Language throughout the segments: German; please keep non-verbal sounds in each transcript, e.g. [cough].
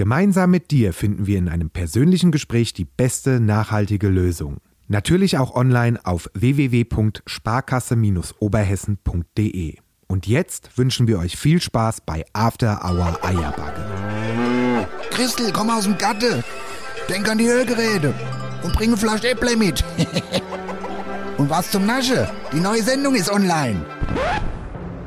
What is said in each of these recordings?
Gemeinsam mit dir finden wir in einem persönlichen Gespräch die beste nachhaltige Lösung. Natürlich auch online auf www.sparkasse-oberhessen.de. Und jetzt wünschen wir euch viel Spaß bei After Hour Eierbacke. Christel, komm aus dem Gatte. Denk an die Hörgeräte und bring eine Flasche Äpple mit. [laughs] und was zum Nasche? Die neue Sendung ist online.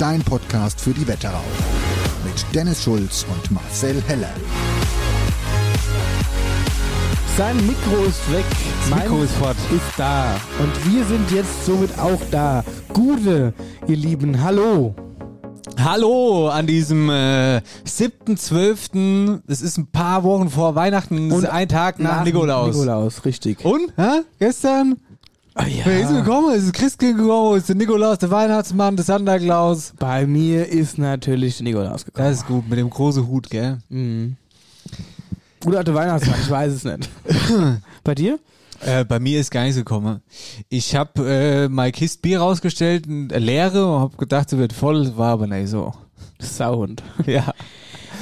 dein Podcast für die Wetterau. Mit Dennis Schulz und Marcel Heller. Sein Mikro ist weg. Das Mikro ist fort. Ist da. Und wir sind jetzt somit auch da. Gute, ihr Lieben, hallo. Hallo an diesem äh, 7.12. Es ist ein paar Wochen vor Weihnachten. Und ein Tag nach, nach Nikolaus. Nikolaus, richtig. Und? Hä? Gestern? Ah, ja. Wer ist gekommen? Es ist Christkind gekommen, es ist der Nikolaus, der Weihnachtsmann, der Santa Claus. Bei mir ist natürlich der Nikolaus gekommen. Das ist gut, mit dem großen Hut, gell? Mhm. Oder der Weihnachtsmann, ich weiß es nicht. [laughs] Bei dir? Äh, bei mir ist gar nichts gekommen. Ich habe äh, meine Kiste Bier rausgestellt, äh, leere, und habe gedacht, sie wird voll, war aber nicht so. Sauhund. [laughs] Ja.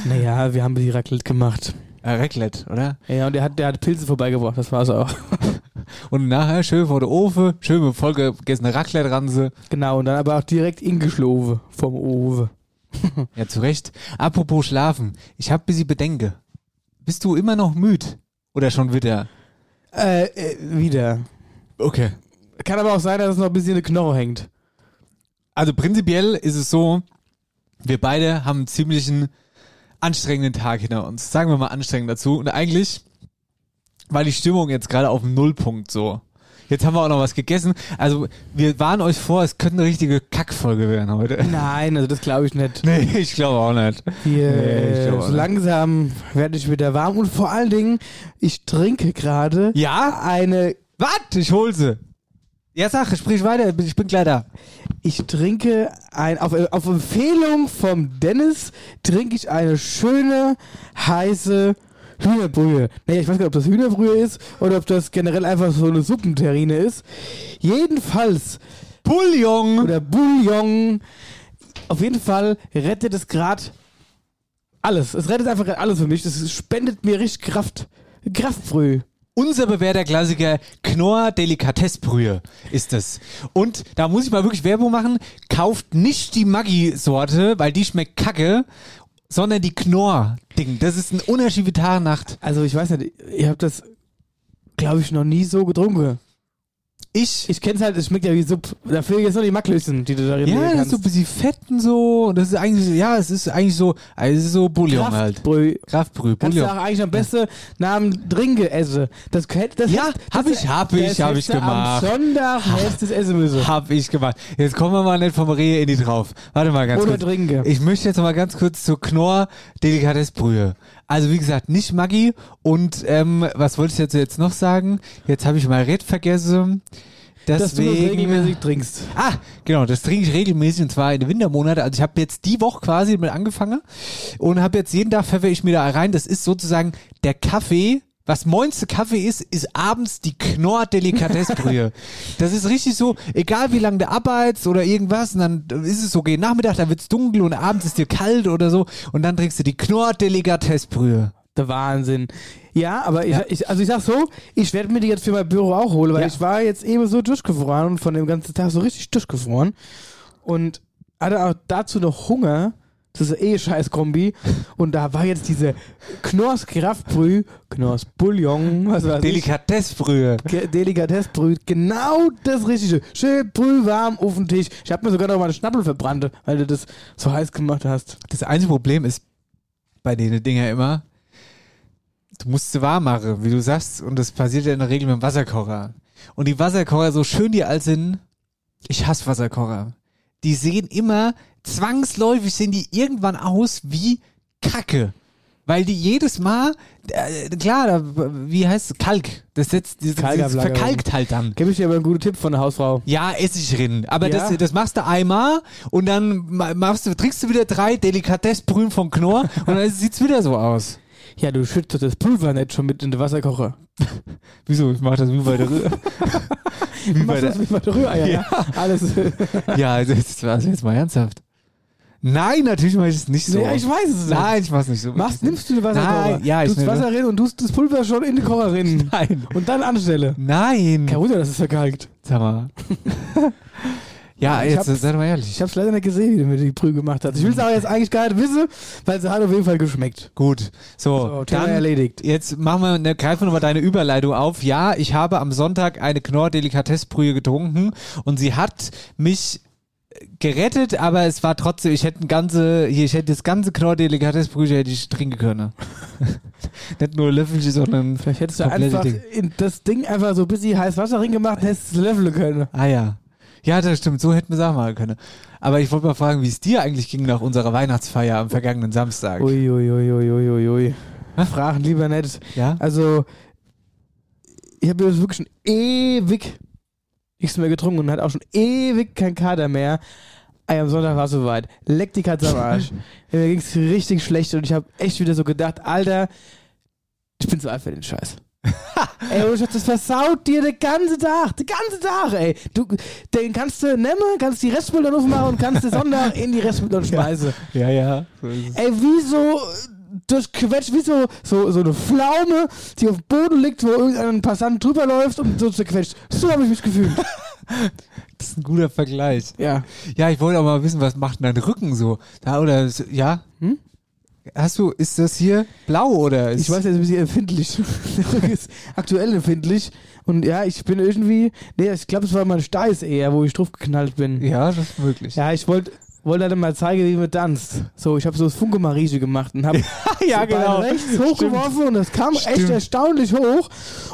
Naja, wir haben die Raclette gemacht. Äh, Raclette, oder? Ja, und der hat, der hat Pilze vorbeigebracht, das war's auch. [laughs] Und nachher schön vor der Ofen, schön mit vollgegessene Raclette-Ranse. Genau, und dann aber auch direkt ingeschloven vom Ofen. [laughs] ja, zu Recht. Apropos Schlafen, ich hab bisschen Bedenke. Bist du immer noch müde? Oder schon wieder? Äh, äh, wieder. Okay. Kann aber auch sein, dass es noch ein bisschen eine Knoche hängt. Also prinzipiell ist es so, wir beide haben einen ziemlichen anstrengenden Tag hinter uns. Sagen wir mal anstrengend dazu. Und eigentlich war die Stimmung jetzt gerade auf dem Nullpunkt so. Jetzt haben wir auch noch was gegessen. Also wir warnen euch vor, es könnte eine richtige Kackfolge werden heute. Nein, also das glaube ich nicht. [laughs] Nee, ich glaube auch nicht. Hier, nee, so langsam werde ich wieder warm und vor allen Dingen, ich trinke gerade ja? eine... Was? Ich hol sie. Ja, sag, sprich weiter, ich bin gleich da. Ich trinke ein, auf, auf Empfehlung vom Dennis trinke ich eine schöne, heiße Hühnerbrühe. Naja, ich weiß gar nicht, ob das Hühnerbrühe ist oder ob das generell einfach so eine Suppenterrine ist. Jedenfalls. Bouillon! Oder Bouillon. Auf jeden Fall rettet es gerade alles. Es rettet einfach alles für mich. Das spendet mir richtig Kraft. Kraftbrühe. Unser bewährter Klassiker Knorr Delikatessbrühe ist es. Und da muss ich mal wirklich Werbung machen. Kauft nicht die Maggi-Sorte, weil die schmeckt kacke sondern die Knorr-Ding. Das ist ein Unterschied wie Tag. Also ich weiß nicht, ihr habt das, glaube ich, noch nie so getrunken. Ich? Ich kenn's halt, es schmeckt ja wie Suppe. Da fehlen jetzt nur die Macklöschen, die du darin Ja, das ist so ein bisschen fett und so. Und das ist eigentlich, ja, es ist eigentlich so, also es ist so Bouillon halt. Kraftbrüh. Kraftbrüh, Kannst Bouillon. du auch eigentlich am besten nach dem Trinke essen. Das, das Ja, hab das- ich, hab ich, das hab ich hättest du gemacht. Am Sonntag hättest es essen müssen. Hab ich gemacht. Jetzt kommen wir mal nicht vom Rehe in die drauf. Warte mal ganz Oder kurz. trinke. Ich möchte jetzt mal ganz kurz zur Knorr Delikatessbrühe. Also wie gesagt, nicht Maggi und ähm, was wollte ich jetzt, jetzt noch sagen? Jetzt habe ich mal Red vergessen. Dass du das Deswegen, regelmäßig trinkst. Ah, genau, das trinke ich regelmäßig und zwar in den Wintermonaten. Also ich habe jetzt die Woche quasi mit angefangen und habe jetzt jeden Tag pfeffer ich mir da rein. Das ist sozusagen der Kaffee. Was moinste Kaffee ist, ist abends die Knorr Delikatessbrühe. das ist richtig so, egal wie lange du arbeitest oder irgendwas, und dann ist es so, gegen Nachmittag, da wird's dunkel und abends ist dir kalt oder so und dann trinkst du die Knorr Delikatessbrühe. Der Wahnsinn. Ja, aber ich, ich also ich sag so, ich werde mir die jetzt für mein Büro auch holen, weil Ja. ich war jetzt eben so durchgefroren und von dem ganzen Tag so richtig durchgefroren und hatte auch dazu noch Hunger. Das ist eh scheiß Kombi. Und da war jetzt diese Knorrs Kraftbrüh, Knorrs Bouillon, was weiß ich. Delikatessbrühe. Ge- Delikatessbrüh, genau das Richtige. Schön brühwarm auf den Tisch. Ich habe mir sogar noch mal einen Schnappel verbrannt, weil du das so heiß gemacht hast. Das einzige Problem ist bei den Dinger immer, du musst sie warm machen, wie du sagst, und das passiert ja in der Regel mit dem Wasserkocher. Und die Wasserkocher, so schön die alt sind, ich hasse Wasserkocher. Die sehen immer, zwangsläufig sehen die irgendwann aus wie Kacke. Weil die jedes Mal, äh, klar, da, wie heißt es, Kalk, das, setzt, das, das verkalkt halt dann. Gebe ich dir aber einen guten Tipp von der Hausfrau. Ja, Essigrinnen. Aber Ja? das, das machst du einmal und dann ma- machst du, trinkst du wieder drei Delikatessbrühen vom Knorr und dann [laughs] sieht's wieder so aus. Ja, du schüttest das Pulver nicht schon mit in den Wasserkocher. [laughs] Wieso? Ich mach das wie bei der Rühr. [laughs] Wie bei der, das wie bei der Rühreier, ja. Alles. [laughs] ja, also jetzt, also jetzt mal ernsthaft. Nein, natürlich mach ich es nicht so. Ja, ich weiß es nicht. Nein, ich mach's nicht so. Machst, nimmst du den Wasserkocher, Nein, ja, ich tust nehme- Wasser rein und tust das Pulver schon in den Kocher rein. Nein. Und dann anstelle. Nein. Kein Wunder, das ist verkalkt. Sag mal. Ja, Ich jetzt sei mal Ich ehrlich. hab's leider nicht gesehen, wie du mir die Brühe gemacht hast. Ich will es aber jetzt eigentlich gar nicht wissen, weil sie hat auf jeden Fall geschmeckt. Gut. So, So, Thema dann erledigt. Jetzt machen wir, ne, greifen wir nochmal deine Überleitung auf. Ja, ich habe am Sonntag eine Knorr-Delikatessbrühe getrunken und sie hat mich gerettet, aber es war trotzdem, ich hätte ein ganze, hier, ich hätte das ganze Knorr-Delikatessbrühe hätte ich trinken können. [laughs] Nicht nur Löffelchen, sondern Vielleicht hättest du einfach Ding. in das Ding einfach so ein bisschen heiß Wasser reingemacht, hättest es leveln können. Ah ja. Ja, das stimmt, so hätten wir es auch machen können. Aber ich wollte mal fragen, wie es dir eigentlich ging nach unserer Weihnachtsfeier am vergangenen Samstag. Ui, ui, ui, ui, ui, ui. Fragen lieber nicht. Ja? Also, ich habe wirklich schon ewig nichts mehr getrunken und hatte auch schon ewig kein Kater mehr. Ey, am Sonntag war es soweit. Leck die Katze am Arsch. [laughs] Mir ging's richtig schlecht und ich habe echt wieder so gedacht, Alter, ich bin zu alt für den Scheiß. [laughs] ey, ohne Scheiß, das versaut dir den ganzen Tag, den ganzen Tag, ey. Du, den kannst du nehmen, kannst die Restmülltonne aufmachen und kannst den Sonntag [laughs] in die Restmülltonne schmeißen. Ja, ja. So. Ey, wie so durchquetscht, wie so, so, so eine Pflaume, die auf dem Boden liegt, wo irgendein Passant drüber läuft und so zerquetscht. So habe ich mich gefühlt. [laughs] Das ist ein guter Vergleich. Ja. Ja, ich wollte auch mal wissen, was macht denn dein Rücken so? Da oder ja? Hm? Hast du, ist das hier blau oder ist Ich weiß, [laughs] ist ein bisschen empfindlich. Aktuell empfindlich. Und ja, ich bin irgendwie, nee, ich glaube, es war mein Steiß eher, wo ich drauf geknallt bin. Ja, das ist möglich. Ja, ich wollte wollte halt mal zeigen, wie man tanzt. So, ich habe so das Funke-Marieche gemacht und habe [laughs] ja, so Bein rechts hochgeworfen und das kam echt erstaunlich hoch.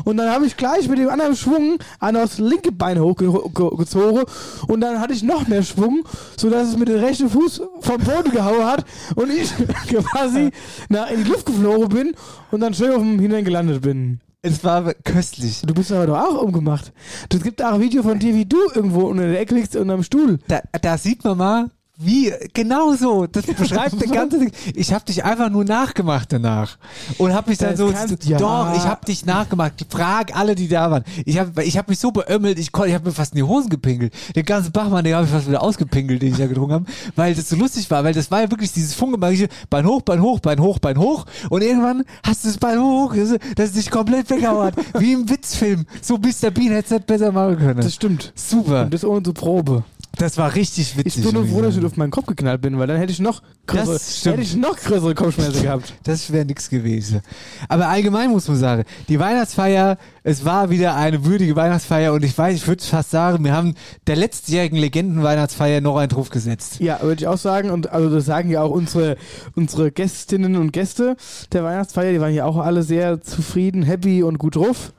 Und dann habe ich gleich mit dem anderen Schwung an das linke Bein hochgezogen und dann hatte ich noch mehr Schwung, sodass es mit dem rechten Fuß vom Boden gehauen hat und ich [laughs] quasi nach, in die Luft geflogen bin und dann schön auf dem Hintern gelandet bin. Es war köstlich. Du bist aber doch auch umgemacht. Es gibt auch ein Video von dir, wie du irgendwo unter der Ecke liegst und am Stuhl. Da, da sieht man mal, wie, genau so, das [laughs] beschreibt den ganzen Ding. Ich habe dich einfach nur nachgemacht danach. Und habe mich dann Das so, kannst- ja. doch, ich habe dich nachgemacht. Frag alle, die da waren. Ich habe ich hab mich so beömmelt, ich, ich habe mir fast in die Hosen gepinkelt. Den ganzen Bachmann, den habe ich fast wieder ausgepinkelt, den ich da getrunken habe, weil das so lustig war, weil das war ja wirklich dieses Funke, Bein hoch, Bein hoch, Bein hoch, Bein hoch. Und irgendwann hast du das Bein hoch, dass es dich komplett weggehauen hat. Wie im Witzfilm. So Mr. Bean hätte es nicht besser machen können. Das stimmt. Super. Und das ohne Probe. Das war richtig witzig. Ich bin nur froh, dass ich auf meinen Kopf geknallt bin, weil dann hätte ich noch größere, hätte ich noch größere Kopfschmerzen gehabt. Das wäre nix gewesen. Aber allgemein muss man sagen, die Weihnachtsfeier, es war wieder eine würdige Weihnachtsfeier und ich weiß, ich würde fast sagen, wir haben der letztjährigen Legendenweihnachtsfeier noch einen drauf gesetzt. Ja, würde ich auch sagen. Und also das sagen ja auch unsere, unsere Gästinnen und Gäste der Weihnachtsfeier, die waren ja auch alle sehr zufrieden, happy und gut drauf.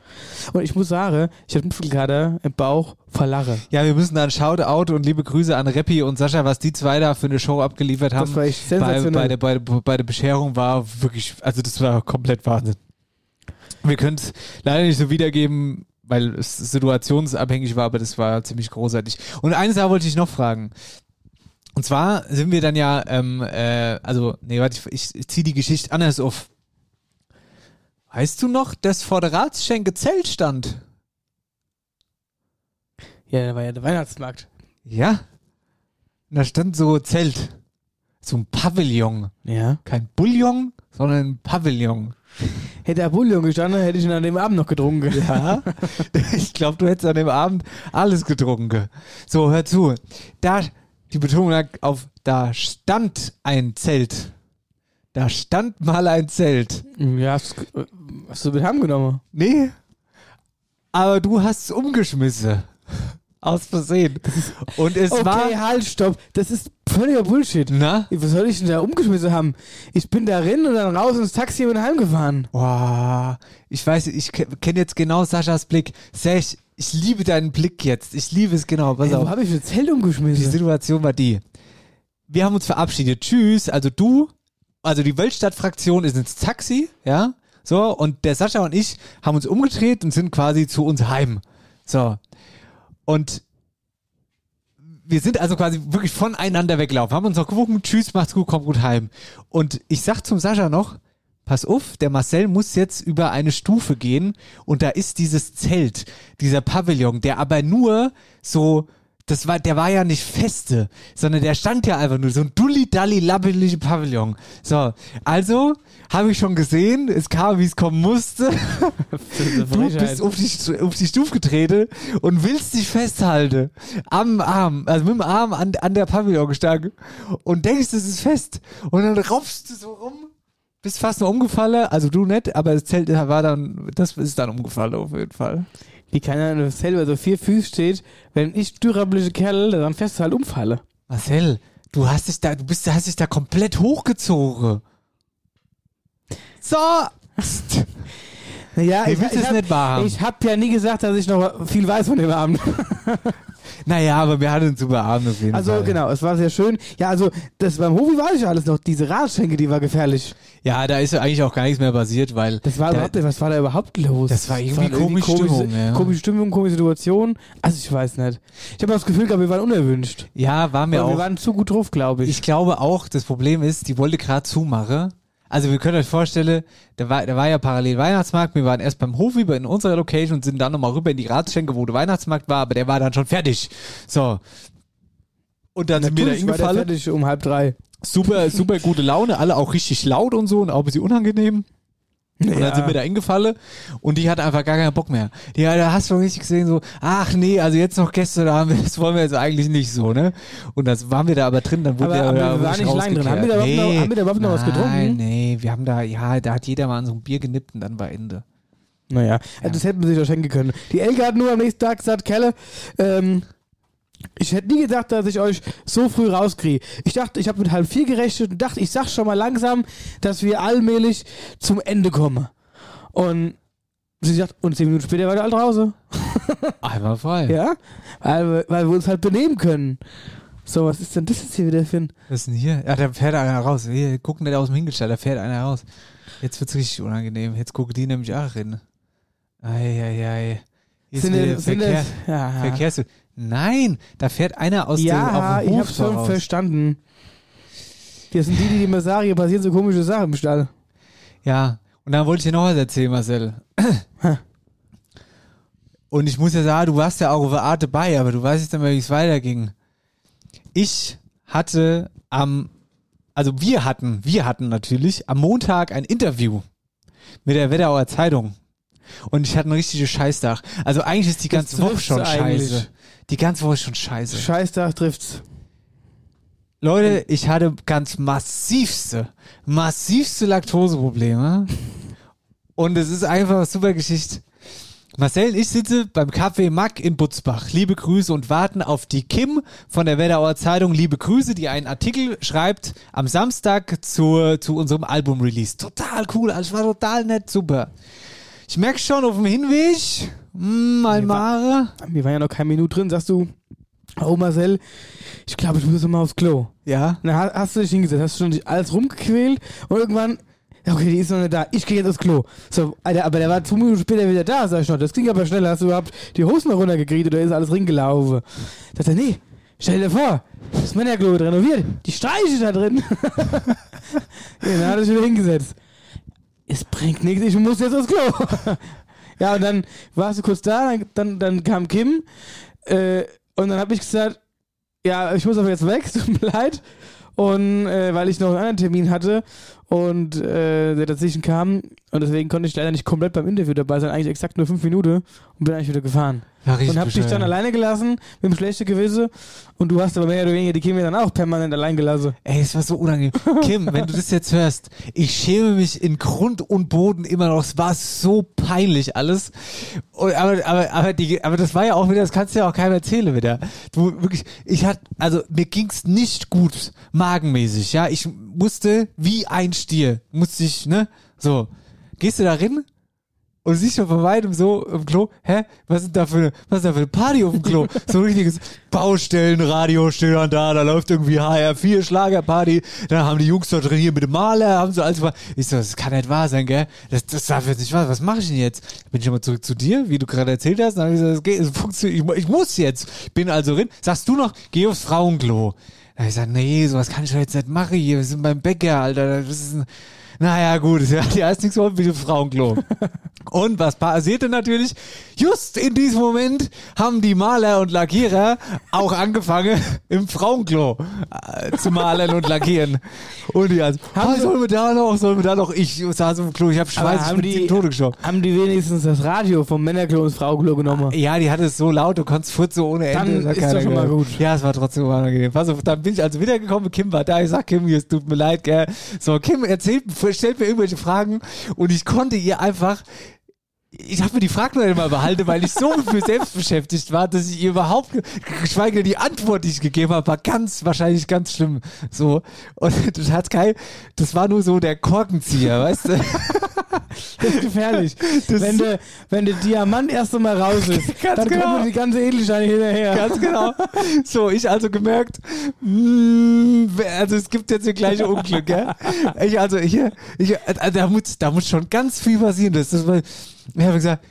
Und ich muss sagen, ich hatte Muskelkater im Bauch vor Lache. Ja, wir müssen dann Shoutout und liebe Grüße an Reppi und Sascha, was die zwei da für eine Show abgeliefert haben. Das war echt bei, sensationell. bei, der, bei, der, bei der Bescherung war wirklich, also das war komplett Wahnsinn. Wir können es leider nicht so wiedergeben, weil es situationsabhängig war, aber das war ziemlich großartig. Und eines da wollte ich noch fragen. Und zwar sind wir dann ja, ähm, äh, also, nee, warte, ich, ich ziehe die Geschichte anders auf. Weißt du noch, dass vor der Ratsschenke Zelt stand? Ja, da war ja der Weihnachtsmarkt. Ja. Und da stand so Zelt. So ein Pavillon. Ja. Kein Bouillon, sondern ein Pavillon. Hätte der Bouillon gestanden, hätte ich ihn an dem Abend noch getrunken. Ja. [laughs] ich glaube, du hättest an dem Abend alles getrunken. So, hör zu. Da Die Betonung lag auf, da stand ein Zelt. Da stand mal ein Zelt. Ja, hast, hast du mit heimgenommen? Nee. Aber du hast es umgeschmissen. Aus Versehen. Und es okay, war. halt, stopp. Das ist völliger Bullshit. Na? Was soll ich denn da umgeschmissen haben? Ich bin da rein und dann raus ins Taxi und heimgefahren. Boah, ich weiß, ich kenne jetzt genau Saschas Blick. Sech, ich liebe deinen Blick jetzt. Ich liebe es genau. Pass Ey, wo habe ich das Zelt Die umgeschmissen? Situation war die. Wir haben uns verabschiedet. Tschüss. Also du, also die Weltstadt-Fraktion ist ins Taxi, ja. So, und der Sascha und ich haben uns umgedreht und sind quasi zu uns heim. So. Und wir sind also quasi wirklich voneinander weggelaufen, haben uns noch gewunken, tschüss, macht's gut, kommt gut heim. Und ich sag zum Sascha noch, pass auf, der Marcel muss jetzt über eine Stufe gehen und da ist dieses Zelt, dieser Pavillon, der aber nur so, das war, der war ja nicht feste, sondern der stand ja einfach nur so ein dulli-dalli labbeliger Pavillon. So, also habe ich schon gesehen, es kam, wie es kommen musste. Du bist auf die, auf die Stufe getreten und willst dich festhalten. Am Arm, also mit dem Arm an, an der Pavillonstange. Und denkst, es ist fest. Und dann raufst du so rum, bist fast nur umgefallen. Also du nicht, aber das Zelt war dann, das ist dann umgefallen auf jeden Fall. Wie kann er selber so vier Füße steht, wenn ich dürrabliche Kerl dann fest halt umfalle. Marcel, du hast dich da, du bist, hast dich da komplett hochgezogen. So! Ja, ich, du ich es hab? Ich habe ja nie gesagt, dass ich noch viel weiß von dem Abend. [laughs] Naja, aber wir hatten einen super Abend auf jeden Also Fall. genau, es war sehr schön. Ja, also das beim Hofi war ich alles noch. Diese Radschenke, die war gefährlich. Ja, da ist ja eigentlich auch gar nichts mehr passiert, weil. Das war der, überhaupt was war da überhaupt los? Das war irgendwie komische Stimmung, ja. Komische Stimmung, komische Situation. Also ich weiß nicht. Ich habe das Gefühl gehabt, wir waren unerwünscht. Ja, war mir Aber wir auch. waren zu gut drauf, glaube ich. Ich glaube auch, das Problem ist, die wollte gerade zumachen. Also wir können euch vorstellen, da war, da war ja parallel Weihnachtsmarkt. Wir waren erst beim Hofi in unserer Location und sind dann nochmal rüber in die Ratschenke, wo der Weihnachtsmarkt war, aber der war dann schon fertig. So. Und dann sind wir da Natürlich war der hingefallen. fertig um halb drei. Super, super gute Laune, alle auch richtig laut und so und auch ein bisschen unangenehm. Und dann Ja. sind wir da hingefallen und die hat einfach gar keinen Bock mehr. Die, da hast du richtig gesehen so, ach nee, also jetzt noch haben wir, das wollen wir jetzt eigentlich nicht so, ne? Und das waren wir da aber drin, dann wurde Aber- aber wir ja waren nicht lang drin. Haben wir da überhaupt noch- haben wir da überhaupt noch was Nein, getrunken? nee, wir haben da, ja, da hat jeder mal an so ein Bier genippt und dann war Ende. Naja, also das hätten wir sich doch schenken können. Die Elke hat nur am nächsten Tag gesagt, Kelle, ähm, ich hätte nie gedacht, dass ich euch so früh rauskriege. Ich dachte, ich habe mit halb vier gerechnet und dachte, ich sag schon mal langsam, dass wir allmählich zum Ende kommen. Und sie sagt, und zehn Minuten später war der alle draußen. [laughs] Einmal frei. Ja? Weil, wir- weil wir uns halt benehmen können. So, was ist denn das jetzt hier wieder für ein... Was ist denn hier? Ja, da fährt einer raus. Wir gucken nicht aus dem Hingestellt, da fährt einer raus. Jetzt wird's richtig unangenehm. Jetzt gucken die nämlich auch rein. Eieiei. Hier ist Sind wieder das, sind Verkehr, das, ja, Verkehrs... Nein, da fährt einer aus ja, dem, auf ich Hof hab's so schon verstanden. Das sind die, die immer sagen, hier passieren so komische Sachen im Stall. Ja, und dann wollte ich dir noch was erzählen, Marcel. Und ich muss ja sagen, du warst ja auch auf der Art dabei, aber du weißt jetzt nicht mehr, wie es weiterging. Ich hatte am, also wir hatten, wir hatten natürlich am Montag ein Interview mit der Wetterauer Zeitung. Und ich hatte einen richtigen Scheißtag. Also eigentlich ist die ganze Woche schon eigentlich. Die ganze Woche ist schon scheiße. Scheißtag trifft's. Leute, ich hatte ganz massivste, massivste Laktoseprobleme. Und es ist einfach eine super Geschichte. Marcel und ich sitze beim Café Mack in Butzbach. Liebe Grüße und warten auf die Kim von der Wetterauer Zeitung. Liebe Grüße, die einen Artikel schreibt am Samstag zu, zu unserem Album-Release. Total cool, also es war total nett, super. Ich merke schon auf dem Hinweg, mm, Almare. Wir waren ja noch keine Minute drin, sagst du, oh Marcel, ich glaube, ich muss jetzt mal aufs Klo. Ja, Dann ha- hast du dich hingesetzt, hast schon dich alles rumgequält und irgendwann, ja, okay, die ist noch nicht da, ich gehe jetzt aufs Klo. So, Alter, aber der war zwei Minuten später wieder da, sag ich noch, das ging aber schneller, hast du überhaupt die Hosen noch runtergekriegt oder ist alles ringelaufen? Sagt er, nee, stell dir vor, das Männerklo wird renoviert, die Streiche da drin. [laughs] ja, dann hat er sich wieder hingesetzt. Es bringt nichts, ich muss jetzt aufs Klo. [laughs] ja, und dann warst du kurz da, dann, dann, dann kam Kim äh, und dann habe ich gesagt, ja, ich muss aber jetzt weg, [laughs] tut mir leid. Und äh, weil ich noch einen anderen Termin hatte und äh, der dazwischen kam und deswegen konnte ich leider nicht komplett beim Interview dabei sein, eigentlich exakt nur fünf Minuten und bin eigentlich wieder gefahren. Richtig und hab dich dann alleine gelassen mit dem schlechten Gewissen und du hast aber mehr oder weniger die Kinder dann auch permanent allein gelassen. Ey, es war so unangenehm. Kim, wenn du das jetzt hörst, ich schäme mich in Grund und Boden immer noch. Es war so peinlich alles. Und, aber, aber, aber, die, aber das war ja auch wieder, das kannst du ja auch keinem erzählen wieder. Du, wirklich, ich hatte, also mir ging's nicht gut, magenmäßig, ja. Ich musste wie ein Stier, musste ich, ne, so. Gehst du da rein? Und siehst schon von weitem so im Klo, hä, was ist da für eine, was ist da für eine Party auf dem Klo? [laughs] So ein richtiges Baustellenradio steht dann da, da läuft irgendwie HR4 Schlagerparty, dann haben die Jungs da drin hier mit dem Maler, haben so alles gemacht. Ich so, das kann nicht wahr sein, gell? Das, das darf jetzt nicht wahr sein. Was mache ich denn jetzt? Bin ich immer zurück zu dir, wie du gerade erzählt hast, dann habe ich gesagt, das geht, es funktioniert, ich, ich muss jetzt. Bin also drin. Sagst du noch, geh aufs Frauenklo. Da hab ich gesagt, nee, sowas kann ich doch jetzt nicht machen hier, wir sind beim Bäcker, Alter, das ist ein, naja, gut, [laughs] ja, ja ist nichts so wie das Frauenklo. [laughs] Und was passierte natürlich? Just in diesem Moment haben die Maler und Lackierer auch angefangen, [laughs] im Frauenklo äh, zu malen und lackieren. Und die also, Haben sie- sollen wir da noch, sollen wir da noch? Ich saß im Klo, ich hab Aber Schweiß, ich haben bin die- die Tode gestorben. Haben die wenigstens das Radio vom Männerklo ins Frauenklo genommen? Ja, die hatte es so laut, du konntest furzen ohne Ende. Dann ist doch schon mal gut. Ja, es war trotzdem unangenehm. Pass auf, dann bin ich also wiedergekommen, Kim war da, ich sag, Kim, es tut mir leid, gell. So, Kim erzählt, stellt mir irgendwelche Fragen und ich konnte ihr einfach ich habe mir die Frage noch einmal behalten, weil ich so mit mir selbst beschäftigt war, dass ich ihr überhaupt, ge- geschweige die Antwort, die ich gegeben habe, war ganz, wahrscheinlich ganz schlimm. So. Und das hat kein, das war nur so der Korkenzieher, weißt du? [laughs] Das ist gefährlich. wenn, der, wenn der Diamant erst einmal raus ist, [laughs] Ganz dann genau. kommen die ganze Edelsteine hinterher. Ganz genau. [laughs] So, ich also gemerkt, mm, also es gibt jetzt das gleiche Unglück, gell? Ich also hier, ich, äh, da muss, da muss schon ganz viel passieren. Das, das war, ich habe gesagt,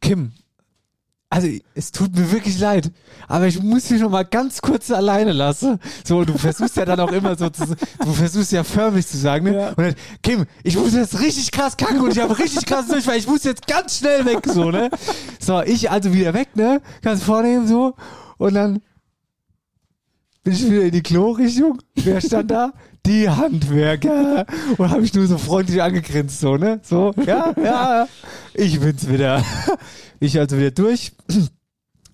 Kim, also es tut mir wirklich leid, aber ich muss dich noch mal ganz kurz alleine lassen. So, du versuchst ja dann auch immer so, zu, du versuchst ja förmlich zu sagen, ne? Ja. Und dann, Kim, ich muss jetzt richtig krass kacken und ich habe richtig krass Durchfall, ich muss jetzt ganz schnell weg, so, ne? So, ich also wieder weg, ne? Ganz vornehmen, so. Und dann bin ich wieder in die Klo-Richtung. Wer stand da? Die Handwerker. Und habe ich nur so freundlich angegrinst, so, ne? So, ja, ja, ich bin's wieder. Ich also wieder durch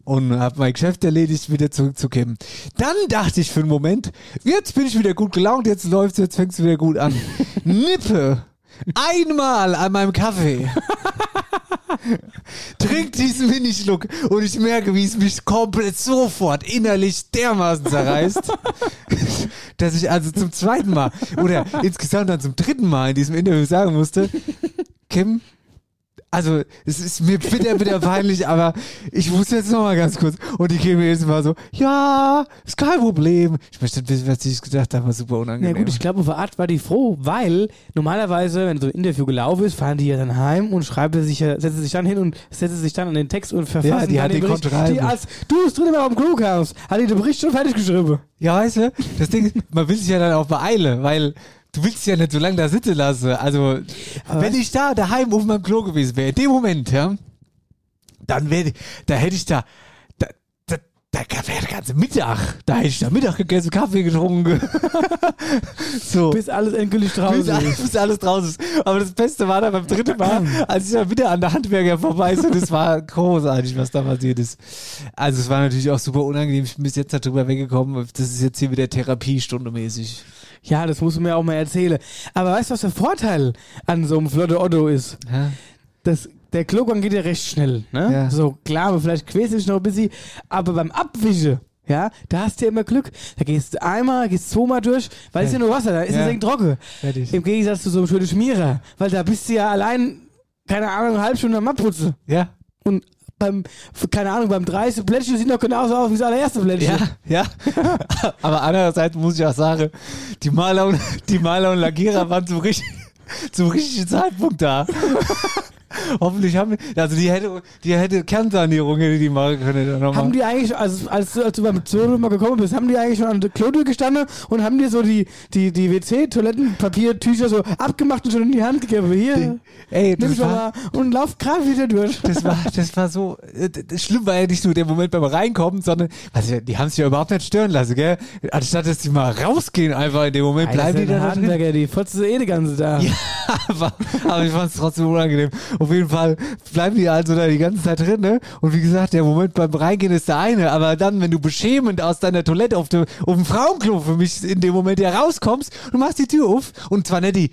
und habe mein Geschäft erledigt, wieder zurückzukommen. Dann dachte ich für einen Moment, jetzt bin ich wieder gut gelaunt, jetzt läuft's, jetzt fängt's wieder gut an. Nippe einmal an meinem Kaffee. [laughs] Trink diesen Minischluck und ich merke, wie es mich komplett sofort innerlich dermaßen zerreißt, [laughs] dass ich also zum zweiten Mal oder insgesamt dann zum dritten Mal in diesem Interview sagen musste, Kim, also es ist mir bitter, bitter peinlich, [laughs] aber ich muss jetzt noch mal ganz kurz. Und die Kim jedes Mal so, ja, ist kein Problem. Ich möchte wissen, was ich gedacht habe, war super Ja unangenehm. gut, ich glaube, auf der Art war die froh, weil normalerweise, wenn so ein Interview gelaufen ist, fahren die ja dann heim und schreiben sich, ja- setzen sich dann hin und setzen sich dann an den Text und verfassen Ja, die hat den die Bericht. Kontrolle. Die als du es drin auf dem Klo kamst, hat die den Bericht schon fertig geschrieben. Ja, weißt du, das Ding ist, man will sich ja dann auch beeilen, weil du willst ja nicht so lange da sitzen lassen. Also, Aber wenn ich da daheim auf meinem Klo gewesen wäre, in dem Moment, ja, dann wäre, da hätte ich da, da, wäre der ganze Mittag, da hätte ich da Mittag gegessen, Kaffee getrunken. [laughs] so. Bis alles endgültig draußen Bis ist. bis alles draußen ist. Aber das Beste war dann beim dritten Mal, [clears throat] als ich dann wieder an der Handwerker vorbei und es war großartig, was da passiert ist. Also es war natürlich auch super unangenehm. Ich bin bis jetzt darüber weggekommen. Das ist jetzt hier wieder Therapiestunde mäßig. Ja, das musst du mir auch mal erzählen. Aber weißt du, was der Vorteil an so einem Flotte Otto ist? Ja? Das, der Klogang geht ja recht schnell. Ne? Ja. So, klar, aber vielleicht quälst du dich noch ein bisschen. Aber beim Abwischen, ja, da hast du ja immer Glück. Da gehst du einmal, gehst zweimal durch, weil es ja nur Wasser, da ist Ja. es ja trocken. Fertig. Im Gegensatz zu so einem schönen Schmierer. Weil da bist du ja allein, keine Ahnung, eine halbe Stunde am Abputzen. Ja? Und beim, keine Ahnung, beim 30 Plättchen sieht noch genauso aus wie das allererste Plättchen. Ja, ja. [laughs] Aber andererseits muss ich auch sagen, die Maler und, die Maler und Lackierer waren zum richtigen, zum richtigen Zeitpunkt da. [laughs] Hoffentlich haben die, also die hätte, die hätte Kernsanierung hätte die machen können. Dann noch Haben die eigentlich, als, als, du- als du beim Zoo mal gekommen bist, haben die eigentlich schon an der Klotür gestanden und haben dir so die, die, die WC-Toilettenpapiertücher so abgemacht und schon in die Hand gegeben? Hier, Ey, nimm ich mal und lauf gerade wieder durch. das war, das war so, äh, das schlimm war ja nicht nur der Moment beim Reinkommen, sondern, also die haben sich ja überhaupt nicht stören lassen, gell? Anstatt dass die mal rausgehen einfach in dem Moment, bleiben die da drin. Die fotze eh die ganze da. [laughs] Ja, aber, aber ich fand es trotzdem unangenehm. Auf jeden Fall bleiben die also da die ganze Zeit drin, ne? Und wie gesagt, der Moment beim Reingehen ist der eine, aber dann, wenn du beschämend aus deiner Toilette auf dem, auf dem Frauenklo für mich in dem Moment ja rauskommst, du machst die Tür auf und zwar nicht die,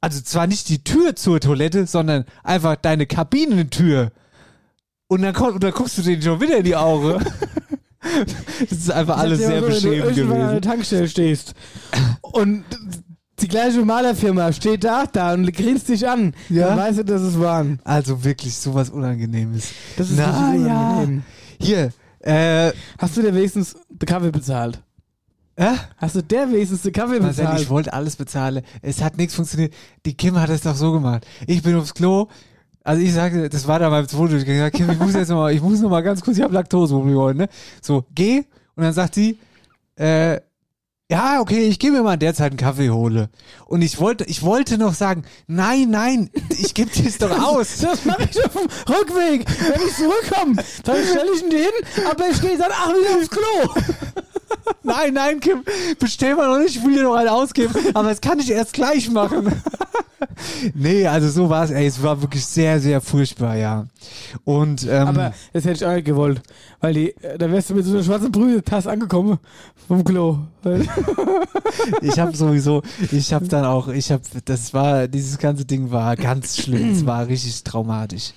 also zwar nicht die Tür zur Toilette, sondern einfach deine Kabinentür. Und dann, und dann guckst du denen schon wieder in die Augen. [laughs] Das ist einfach alles sehr mal so, wenn beschämend du an der gewesen. Tankstelle stehst und die gleiche Malerfirma steht da, da und grinst dich an, Ja. dann weißt du, dass es waren. Also wirklich sowas Unangenehmes. Das ist Na richtig ja. unangenehm. Hier, äh, Hast du dir wenigstens den Kaffee bezahlt? äh? Hast du der wenigstens den Kaffee Marcel, bezahlt? ich wollte alles bezahlen. Es hat nichts funktioniert. Die Kim hat es doch so gemacht. Ich bin aufs Klo. Also ich sagte, das war da beim zweiten. Ich gesagt, Kim, ich muss jetzt noch mal, ich muss noch mal ganz kurz, ich habe Laktoseprobleme heute, ne? So, geh. Und dann sagt sie, äh, ja, okay, ich gehe mir mal in der Zeit einen Kaffee hole. Und ich wollte, ich wollte noch sagen, nein, nein, ich gebe dir es doch aus. Das mache ich auf dem Rückweg. Wenn ich zurückkomme, dann stelle ich ihn dir hin, aber ich gehe dann ach wieder aufs Klo. Nein, nein, Kim, bestell mal noch nicht, ich will dir noch einen ausgeben, aber das kann ich erst gleich machen. Nee, also so war es, ey, es war wirklich sehr, sehr furchtbar, ja. Und, ähm, Aber das hätte ich auch nicht gewollt. Weil die, äh, da wärst du mit so einer schwarzen Brühetasse angekommen vom Klo. [laughs] Ich habe sowieso, ich habe dann auch, ich habe, das war, dieses ganze Ding war ganz schlimm, es war richtig traumatisch.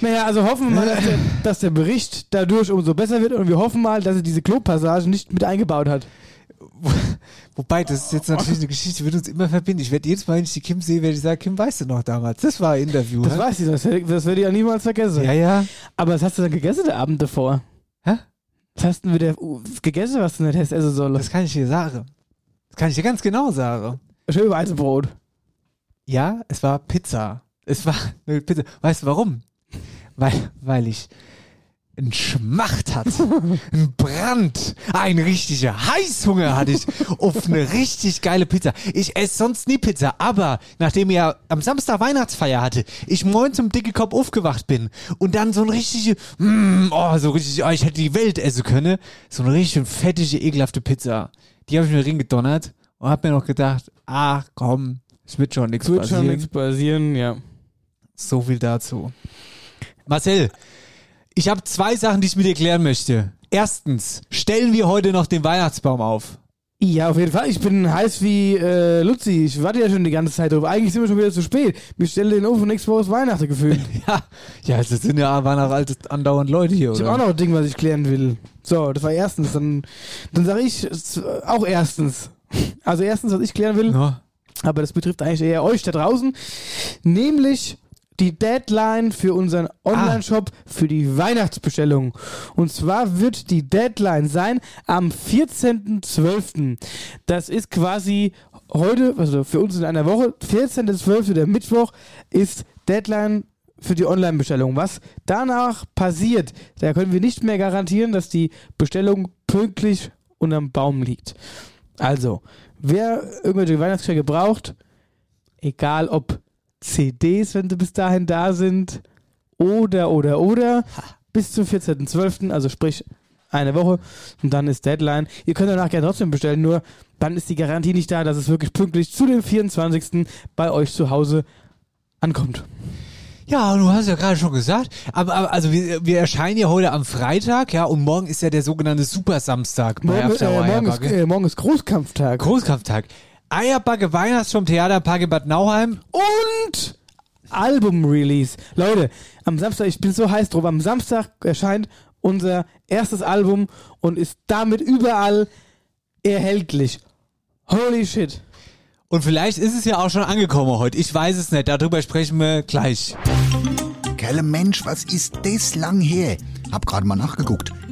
Naja, also hoffen wir mal, dass der, dass der Bericht dadurch umso besser wird und wir hoffen mal, dass er diese Klopassage nicht mit eingebaut hat. Wobei, das ist jetzt natürlich eine Geschichte, die wird uns immer verbinden. Ich werde jedes Mal, wenn ich die Kim sehe, werde ich sagen, Kim, weißt du noch damals? Das war ein Interview. Das hä? weiß ich, das, das werde ich ja niemals vergessen. Ja, ja. Aber was hast du dann gegessen der Abend davor? Hä? Was hast du denn wieder uh, gegessen, was du nicht hättest essen sollen? Das kann ich dir sagen. Das kann ich dir ganz genau sagen. Schön Weizenbrot. Ja, es war Pizza. Es war Pizza. Weißt du warum? Weil, weil ich einen Schmacht hatte, einen Brand, einen richtigen Heißhunger hatte ich auf eine richtig geile Pizza. Ich esse sonst nie Pizza, aber nachdem ich ja am Samstag Weihnachtsfeier hatte, ich morgens zum dicke Kopf aufgewacht bin und dann so ein richtige, mm, oh, so richtig, oh, ich hätte die Welt essen können, so eine richtig fettige, ekelhafte Pizza. Die habe ich mir reingedonnert und habe mir noch gedacht, ach komm, es wird schon nichts Es wird schon passieren. nichts passieren, ja. So viel dazu. Marcel, ich habe zwei Sachen, die ich mit dir klären möchte. Erstens, stellen wir heute noch den Weihnachtsbaum auf? Ja, auf jeden Fall. Ich bin heiß wie äh, Luzi. Ich warte ja schon die ganze Zeit drauf. Eigentlich sind wir schon wieder zu spät. Wir stellen den auf und nächste Woche ist Weihnachten gefühlt. [laughs] Ja, ja, das sind ja alte, andauernd Leute hier, Ich oder? habe auch noch ein Ding, was ich klären will. So, das war erstens. Dann, dann sage ich auch erstens. Also erstens, was ich klären will, Ja. aber das betrifft eigentlich eher euch da draußen, nämlich die Deadline für unseren Online-Shop für die Weihnachtsbestellung. Und zwar wird die Deadline sein am 14.12. Das ist quasi heute, also für uns in einer Woche, 14.12. der Mittwoch ist Deadline für die Online-Bestellung. Was danach passiert, da können wir nicht mehr garantieren, dass die Bestellung pünktlich unterm Baum liegt. Also, wer irgendwelche Weihnachtsgeschenke braucht, egal ob CDs, wenn sie bis dahin da sind, oder, oder, oder, bis zum 14.12., also sprich eine Woche, und dann ist Deadline. Ihr könnt danach gerne trotzdem bestellen, nur dann ist die Garantie nicht da, dass es wirklich pünktlich zu dem 24. bei euch zu Hause ankommt. Ja, du hast ja gerade schon gesagt, aber, aber also wir, wir erscheinen ja heute am Freitag, ja, und morgen ist ja der sogenannte Super Samstag bei Morgen, After äh, morgen, ist, äh, morgen ist Großkampftag. Großkampftag. Eierbacke Weihnachtsturm Theaterpark in Bad Nauheim. und Album-Release. Leute, am Samstag, ich bin so heiß drauf, am Samstag erscheint unser erstes Album und ist damit überall erhältlich. Holy shit. Und vielleicht ist es ja auch schon angekommen heute. Ich weiß es nicht. Darüber sprechen wir gleich. Kerle Mensch, was ist das lang her? Hab gerade mal nachgeguckt.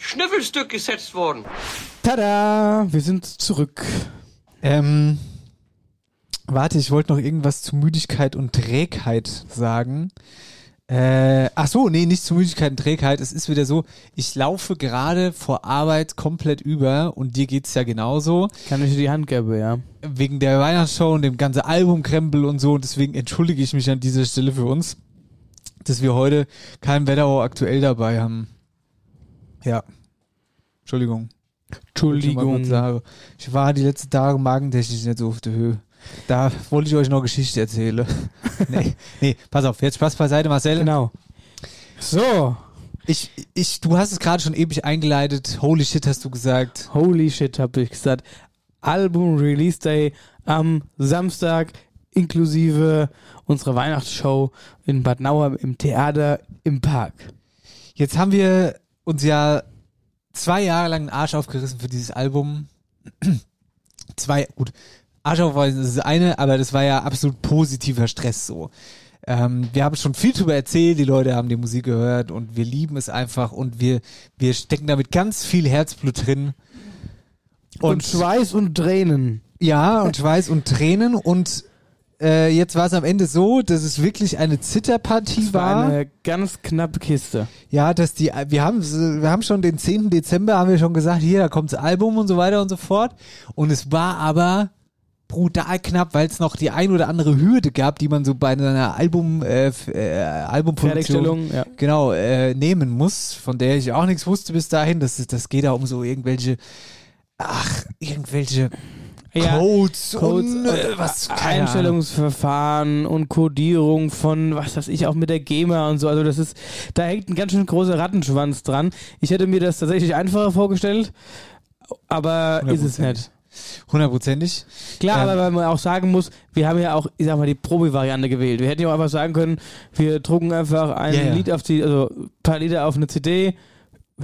Schnüffelstück gesetzt worden? Tada! Wir sind zurück. Ähm, warte, ich wollte noch irgendwas zu Müdigkeit und Trägheit sagen. Äh, ach so, nee, nicht zu Müdigkeit und Trägheit. Es ist wieder so, ich laufe gerade vor Arbeit komplett über und dir geht's ja genauso. Kann ich dir die Hand geben, ja. Wegen der Weihnachtsshow und dem ganzen Albumkrempel und so. Und deswegen entschuldige ich mich an dieser Stelle für uns, dass wir heute kein Wetterau aktuell dabei haben. Ja. Entschuldigung. Entschuldigung. Ich, war die letzten Tage magentechnisch nicht so auf der Höhe. Da wollte ich euch noch Geschichte erzählen. [laughs] nee, nee, pass auf, jetzt Spaß beiseite, Marcel. Genau. So. Ich, ich, du hast es gerade schon ewig eingeleitet. Holy shit, hast du gesagt. Holy shit, hab ich gesagt. Album Release Day am Samstag inklusive unserer Weihnachtsshow in Bad Nauheim im Theater im Park. Jetzt haben wir uns ja zwei Jahre lang den Arsch aufgerissen für dieses Album. [clears throat] zwei, gut, Arsch aufreißen ist das eine, aber das war ja absolut positiver Stress so. Ähm, wir haben schon viel darüber erzählt, die Leute haben die Musik gehört und wir lieben es einfach und wir, wir stecken damit ganz viel Herzblut drin. Und, und Schweiß und Tränen. Ja, und Schweiß und Tränen und äh, jetzt war es am Ende so, dass es wirklich eine Zitterpartie war. war. Eine ganz knappe Kiste. Ja, dass die, wir haben, wir haben schon den 10. Dezember, haben wir schon gesagt, hier, da kommt das Album und so weiter und so fort. Und es war aber brutal knapp, weil es noch die ein oder andere Hürde gab, die man so bei einer Album äh, äh, Albumproduktion ja. genau äh, nehmen muss, von der ich auch nichts wusste bis dahin. Das das geht da um so irgendwelche ach irgendwelche ja, Codes, Codes und äh, was Einstellungsverfahren und Codierung von was weiß ich auch mit der GEMA und so. Also das ist da hängt ein ganz schön großer Rattenschwanz dran. Ich hätte mir das tatsächlich einfacher vorgestellt, aber ist es nicht. Hundertprozentig. Klar, ähm, aber weil man auch sagen muss, wir haben ja auch, ich sag mal, die Probi-Variante gewählt. Wir hätten ja auch einfach sagen können, wir drucken einfach ein ja, ja. Lied auf die, also ein paar Lieder auf eine CD,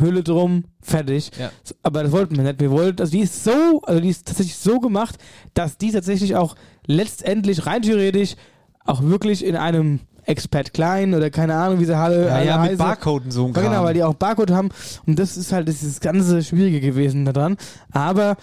Hülle drum, fertig. Ja. Aber das wollten wir nicht. Wir wollten, also die ist so, also die ist tatsächlich so gemacht, dass die tatsächlich auch letztendlich rein theoretisch auch wirklich in einem Expert Klein oder keine Ahnung, wie sie alle, ja, ja, mit Barcode und so. Genau, weil die auch Barcode haben. Und das ist halt das, ist das ganze Schwierige gewesen daran. Aber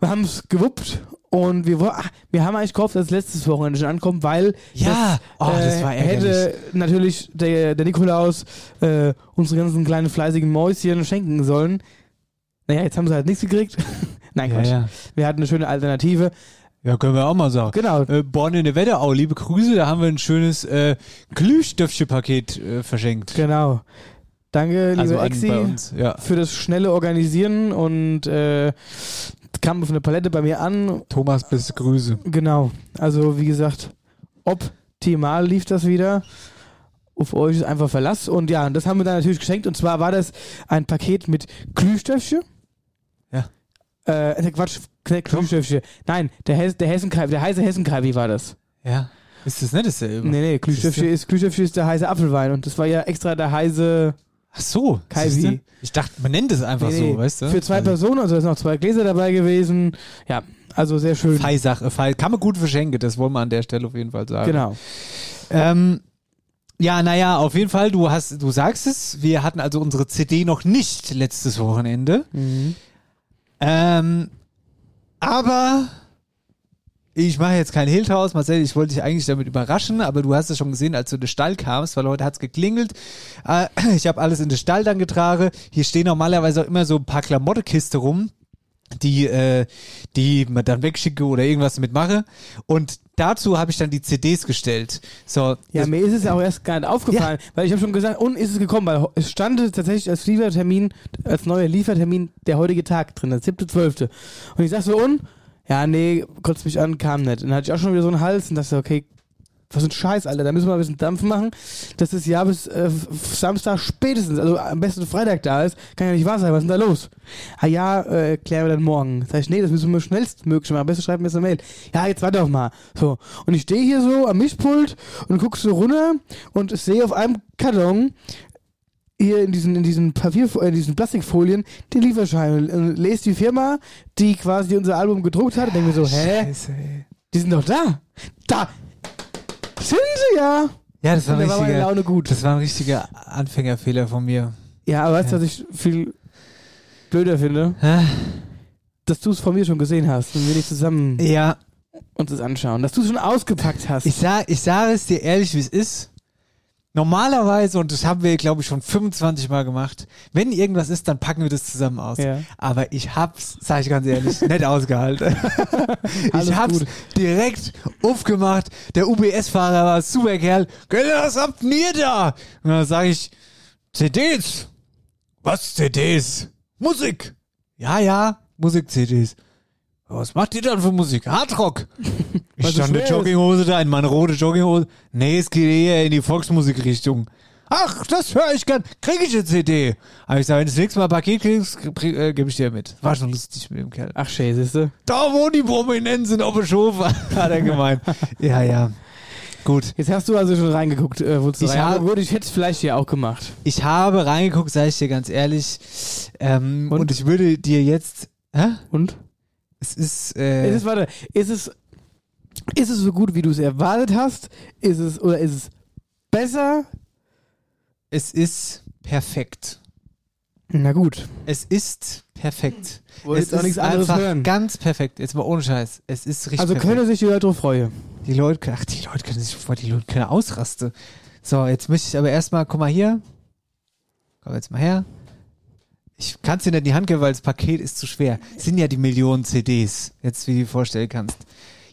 wir haben es gewuppt und wir, ach, wir haben eigentlich gehofft, dass es letztes Wochenende schon ankommt, weil ja, das, oh, das war äh, hätte natürlich der, der Nikolaus äh, unsere ganzen kleinen fleißigen Mäuschen schenken sollen. Naja, jetzt haben sie halt nichts gekriegt. [laughs] Nein, Quatsch. Ja, ja. Wir hatten eine schöne Alternative. Ja, können wir auch mal sagen. Genau. Äh, Born in der Wetterau, liebe Grüße, da haben wir ein schönes äh, Glühstöffchen-Paket äh, verschenkt. Genau. Danke, liebe also Exi, ja. für das schnelle Organisieren und äh, kam auf eine Palette bei mir an. Thomas, beste Grüße. Genau. Also, wie gesagt, optimal lief das wieder. Auf euch ist einfach Verlass. Und ja, das haben wir dann natürlich geschenkt. Und zwar war das ein Paket mit Glühstöffchen. Ja. Äh, Quatsch, Glühstöffchen. Nein, der, Hes der, Hessenkai der heiße Hessenkai, wie war das? Ja. Ist das nicht dasselbe? Nee, nee, Glühstöffchen ist, Glühstöffchen ist der heiße Apfelwein. Und das war ja extra der heiße Ach so, Kaiwi. Ich dachte, man nennt es einfach nee, so, weißt du? Für zwei also Personen, also sind noch zwei Gläser dabei gewesen. Ja, also sehr schön. Fei-Sache, Fei kann man gut verschenken, das wollen wir an der Stelle auf jeden Fall sagen. Genau. Ähm, ja, naja, auf jeden Fall, du hast, du sagst es, wir hatten also unsere CD noch nicht letztes Wochenende. Mhm. Ähm, aber ich mache jetzt kein Hehl draus, Marcel, ich wollte dich eigentlich damit überraschen, aber du hast es schon gesehen, als du in den Stall kamst, weil heute hat's geklingelt. Äh, ich habe alles in den Stall dann getragen. Hier stehen normalerweise auch immer so ein paar Klamottekiste rum, die, äh, die man dann wegschicke oder irgendwas mitmache. Und dazu habe ich dann die CDs gestellt. So, ja, mir ist es ja auch erst gar nicht aufgefallen, ja. weil ich habe schon gesagt, und ist es gekommen, weil es stand tatsächlich als Liefertermin, als neuer Liefertermin der heutige Tag drin, der 7.12. Und ich sag so, und ja, nee, kotzt mich an, kam nicht. Und dann hatte ich auch schon wieder so einen Hals und dachte, okay, was ein Scheiß, Alter, da müssen wir ein bisschen Dampf machen, dass das Jahr bis äh, Samstag spätestens, also am besten Freitag da ist. Kann ja nicht wahr sein, was ist denn da los? Ah ja, äh, klären wir dann morgen. Sag ich, nee, das müssen wir schnellstmöglich machen. Am besten schreiben wir jetzt eine Mail. Ja, jetzt warte doch mal. So. Und ich stehe hier so am Mischpult und guck so runter und sehe auf einem Karton hier in diesen, in diesen Papier, äh, in diesen Plastikfolien den Lieferschein und lese die Firma, die quasi unser Album gedruckt hat und denke mir so, hä? Scheiße, ey. Die sind doch da. Da sind sie ja. Ja, das war, ein da war richtiger, Laune gut. das war ein richtiger Anfängerfehler von mir. Ja, aber weißt du, Ja. was ich viel blöder finde? Hä? Dass du es von mir schon gesehen hast und wir nicht zusammen Ja, uns das anschauen. Dass du es schon ausgepackt hast. ich sag, ich sage es dir ehrlich, wie es ist. Normalerweise, und das haben wir, glaube ich, schon 25 Mal gemacht, wenn irgendwas ist, dann packen wir das zusammen aus. Ja. Aber ich hab's, sag ich ganz ehrlich, nicht ausgehalten. [laughs] Ich hab's gut. direkt aufgemacht. Der UBS-Fahrer war super Kerl. Was habt ihr da? Und dann sage ich, CDs. Was CDs? Musik. Ja, ja, Musik-CDs. Was macht ihr dann für Musik? Hardrock. [laughs] Ich stand ist. Jogginghose da, in meine rote Jogginghose. Nee, es geht eher in die Volksmusikrichtung. Ach, das höre ich gern. Krieg ich eine CD? Aber ich sage, wenn du das nächste Mal ein Paket kriegst, krieg- äh, gebe ich dir mit. War schon lustig mit dem Kerl. Ach, schön, siehst du? Da, wo die Prominenten sind, auf dem Schof, [laughs] hat er gemeint. [laughs] ja, ja. Gut. Jetzt hast du also schon reingeguckt, äh, wozu Ich rein. habe- gut, ich hätte es vielleicht hier auch gemacht. Ich habe reingeguckt, sage ich dir ganz ehrlich. Ähm, und? Und? ich würde dir jetzt. Hä? Und? Es ist. Äh, Ist es, warte, ist es, ist es so gut, wie du es erwartet hast? Ist es, oder ist es besser? es ist perfekt. Na gut. Es ist perfekt. Wollte es auch ist nichts anderes einfach hören. ganz perfekt. Jetzt mal ohne Scheiß. Es ist richtig Also perfekt. können sich die Leute drauf freuen. Die Leute, ach, die Leute können sich, boah, die Leute können ausrasten. So, jetzt möchte ich aber erstmal, guck mal hier. Komm jetzt mal her. Ich kann es dir nicht in die Hand geben, weil das Paket ist zu schwer. Es sind ja die Millionen CDs, jetzt wie du dir vorstellen kannst.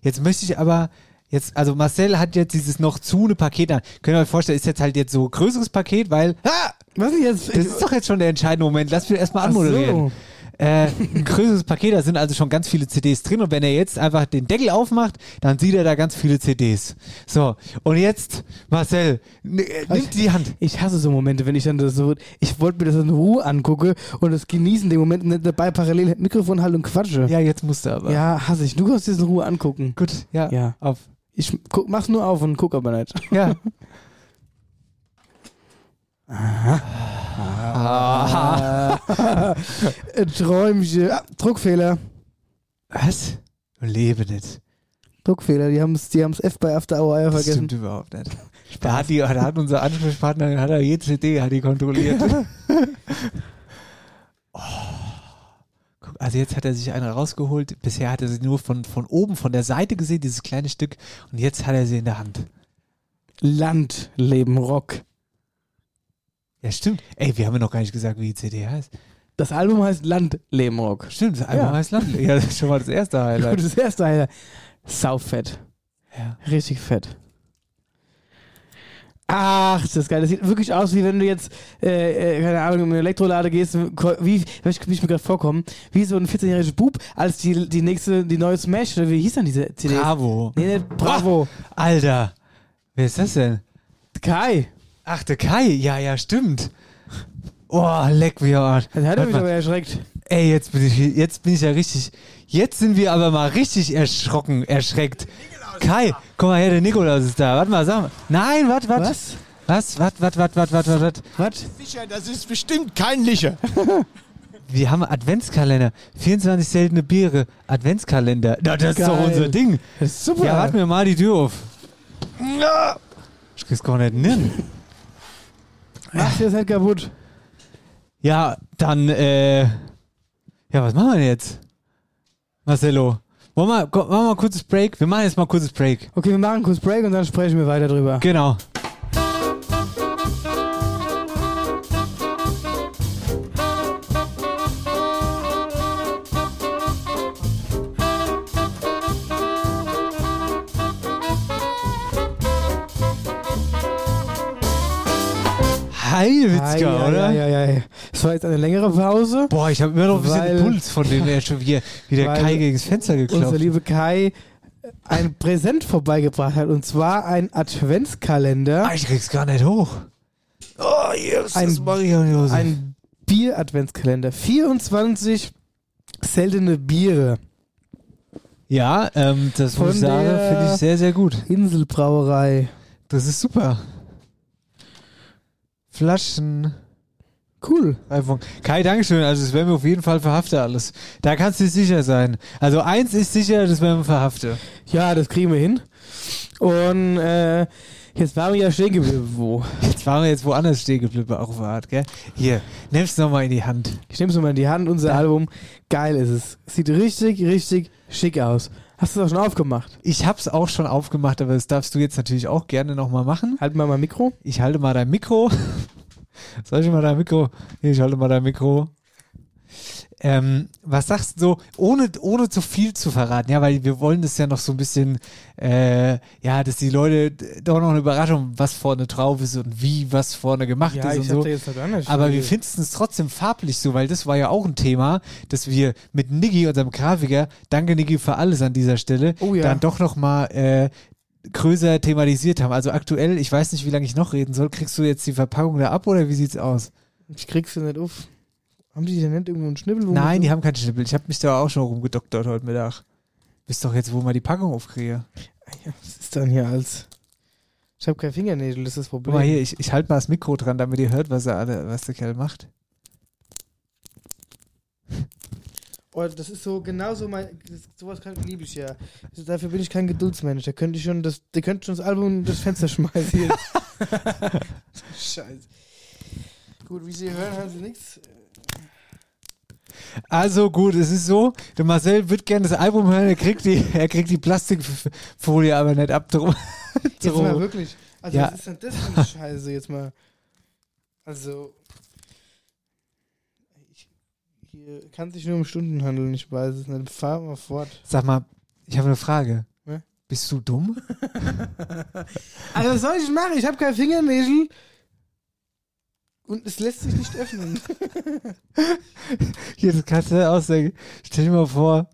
Jetzt möchte ich aber, jetzt, also Marcel hat jetzt dieses noch zu eine Paket an. Könnt ihr euch vorstellen, ist jetzt halt jetzt so ein größeres Paket, weil, ah, Was denn jetzt? das ist doch jetzt schon der entscheidende Moment. Lass mich erstmal Ach so. Äh, ein größeres Paket, da sind also schon ganz viele CDs drin und wenn er jetzt einfach den Deckel aufmacht, dann sieht er da ganz viele CDs. So, und jetzt, Marcel, äh, nimm die Hand. Ich hasse so Momente, wenn ich dann das so, ich wollte mir das in Ruhe angucke und das genießen, den Moment nicht dabei parallel Mikrofon halten und quatsche. Ja, jetzt musst du aber. Ja, hasse ich. Du kannst dir das in Ruhe angucken. Gut, ja, Ja. auf. Ich guck, mach's nur auf und guck aber nicht. Ja. [laughs] Ein Träumchen. Ah, Druckfehler. Was? Lebe nicht. Druckfehler, die haben's, die haben's F bei After Hour Eier Das vergessen. stimmt überhaupt nicht. Da hat, die, da hat unser Ansprechpartner, hat er jede CD, hat die kontrolliert. [laughs] oh. Guck, also jetzt hat er sich eine rausgeholt. Bisher hat er sie nur von, von oben, von der Seite gesehen, dieses kleine Stück. Und jetzt hat er sie in der Hand. Land, Leben, Rock. Ja, stimmt. Ey, wir haben ja noch gar nicht gesagt, wie die CD heißt. Das Album heißt Land, Leben, Rock. Stimmt, das Album Ja. heißt Land. Ja, das ist schon mal das erste [laughs] Gut, Highlight. das erste Alter. Saufett. Ja. Richtig fett. Ach, ist das geil. Das sieht wirklich aus, wie wenn du jetzt, äh, äh, keine Ahnung, in eine Elektrolade gehst, wie, ich, mir gerade vorkomme, wie so ein 14-jähriger Bub, als die, die nächste, die neue Smash, oder wie hieß dann diese CD? Bravo. Nee, nicht Bravo. Alter. Wer ist das denn? Kai. Ach, der Kai. Ja, ja, stimmt. Oh, leck mir Arsch. Das hat er mich mal. aber erschreckt. Ey, jetzt bin ich, jetzt bin ich ja richtig, jetzt sind wir aber mal richtig erschrocken, erschreckt. Kai, komm mal her, der Nikolaus ist da. Warte mal, sag mal. Nein, warte, warte. Was? Was? Warte, warte, warte, warte, warte, warte. Was? Sicher, das ist bestimmt kein Licher. [laughs] Wir haben Adventskalender. 24 seltene Biere. Adventskalender. Na, das ist doch Geil. unser Ding. Das ist super. Ja, warte mir mal die Tür auf. Ich krieg's gar nicht hin. Mach dir das halt kaputt. Ja, dann, äh, ja, was machen wir jetzt? Marcelo. Wollen wir, komm, machen wir mal ein kurzes Break? Wir machen jetzt mal ein kurzes Break. Okay, wir machen kurz Break und dann sprechen wir weiter drüber. Genau. Heidewitzka, Ei, oder? ei, ei, ei. Es war jetzt eine längere Pause. Boah, ich habe immer noch ein bisschen Weil- Puls von dem er schon wieder, wie der Kai gegen das Fenster Unser geklopft. liebe Kai ein Präsent vorbeigebracht hat und zwar ein Adventskalender, Ah, ich krieg's gar nicht hoch. Oh, Jesus, Ein- Maria und Josef. ein Bier-Adventskalender. 24 seltene Biere. Ja, ähm, das muss ich sagen, der- finde ich sehr, sehr gut. Inselbrauerei. Das ist super. Flaschen. Cool. Kai, Dankeschön. Also, das werden wir auf jeden Fall verhaften alles. Da kannst du sicher sein. Also, eins ist sicher, das werden wir verhaften. Ja, das kriegen wir hin. Und äh, jetzt waren wir ja stehen geblieben. Wo? Jetzt waren wir jetzt woanders stehen geblieben, auch Art, gell? Hier, nimm's nochmal in die Hand. Ich nehme es mal in die Hand, unser Album. Geil ist es. Sieht richtig, richtig schick aus. Hast du es auch schon aufgemacht? Ich hab's auch schon aufgemacht, aber das darfst du jetzt natürlich auch gerne nochmal machen. Halt mal mein Mikro. Ich halte mal dein Mikro. [laughs] Soll ich mal dein Mikro? Hier, ich halte mal dein Mikro. Ähm, was sagst du so, ohne, ohne zu viel zu verraten, ja, weil wir wollen das ja noch so ein bisschen, äh, ja, dass die Leute doch noch eine Überraschung, was vorne drauf ist und wie was vorne gemacht ist und so. jetzt halt. Aber wir finden es trotzdem farblich so, weil das war ja auch ein Thema, dass wir mit Niggi, unserem Grafiker, danke Niggi für alles an dieser Stelle, Oh ja. dann doch nochmal äh, größer thematisiert haben. Also aktuell, ich weiß nicht, wie lange ich noch reden soll, kriegst du jetzt die Verpackung da ab oder wie sieht's aus? Ich krieg's ja nicht auf. Haben die denn nicht irgendwo einen Schnibbel? Nein, die haben keinen Schnippel. Ich habe mich da auch schon rumgedoktert heute Mittag. Bist doch jetzt, wo man die Packung aufkriege. Ja, was ist dann hier als. Ich habe keine Fingernägel, das ist das Guck Problem. mal hier, ich, ich halte mal das Mikro dran, damit ihr hört, was, er alle, was der Kerl macht. Oh, das ist so genauso mein. Das, sowas kann, liebe ich ja. Also dafür bin ich kein Geduldsmensch. Da könnte ich schon das, der könnte schon das Album in das Fenster schmeißen. [laughs] [laughs] Scheiße. Gut, wie Sie hören, hören Sie nichts. Also gut, es ist so, der Marcel wird gerne das Album hören, er kriegt die, er kriegt die Plastikfolie aber nicht ab. Drum. Jetzt mal wirklich. Also, Ja. was ist denn das für eine Scheiße jetzt mal? Also. Ich, hier kann sich nur um Stunden handeln, ich weiß es nicht. Fahr mal fort. Sag mal, ich habe eine Frage. Ja? Bist du dumm? [laughs] Also, was soll ich machen? Ich habe kein Fingernägel. Und es lässt sich nicht öffnen. [laughs] Hier, das kannst du ausdenken. Stell dir mal vor,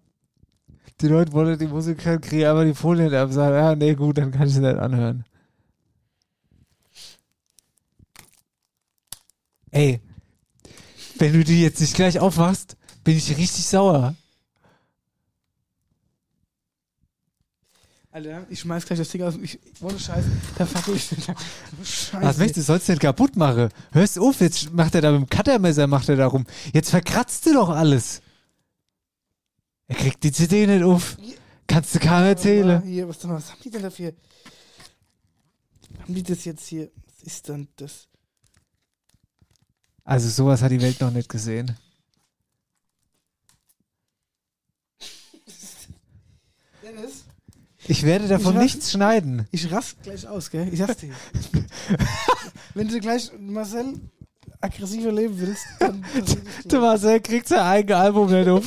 die Leute wollen die Musik hören, kriegen aber die Folie nicht ab, sagen, ja, nee, gut, dann kann ich sie nicht anhören. Ey, wenn du die jetzt nicht gleich aufmachst, bin ich richtig sauer. Alter, ich schmeiß gleich das Ding aus. Ich, ohne Scheiß, da fackel ich. [laughs] Scheiße. Was möchtest du? Sollst du nicht kaputt machen? Hörst du auf, jetzt macht er da mit dem Cuttermesser, macht er da rum. Jetzt verkratzt du doch alles. Er kriegt die CD nicht auf. Kannst du keinem erzählen. Hier, was, was haben die denn dafür? Haben die das jetzt hier? Was ist denn das? Also sowas hat die Welt noch nicht gesehen. Ich werde davon Ich nichts schneiden. Ich rast gleich aus, gell? Ich sag's dir. [laughs] Wenn du gleich Marcel aggressiver leben willst, dann. [laughs] Der Marcel kriegt sein eigenes [laughs] Album nicht auf.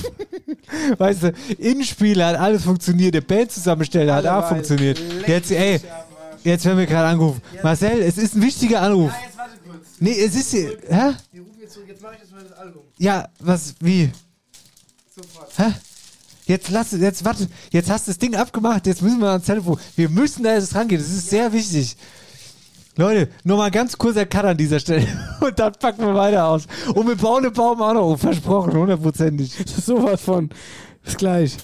weißt du, Innenspieler hat alles funktioniert, der Bandzusammensteller hat auch funktioniert. Jetzt, ey, jetzt werden wir gerade angerufen. Marcel, es ist ein wichtiger Anruf. Ja, jetzt warte kurz. Nee, es ist hier, hä? Die rufen jetzt zurück. Jetzt mach ich jetzt mal das Album. Ja, was, wie? Sofort. Hä? Jetzt lass, jetzt warte, jetzt hast du das Ding abgemacht, jetzt müssen wir ans Telefon. Wir müssen da jetzt rangehen, das ist sehr wichtig. Leute, nur mal ganz kurzer Cut an dieser Stelle [laughs] und dann packen wir weiter aus. Und wir bauen den Baum auch noch auf, versprochen, hundertprozentig. [laughs] Sowas von. Bis gleich.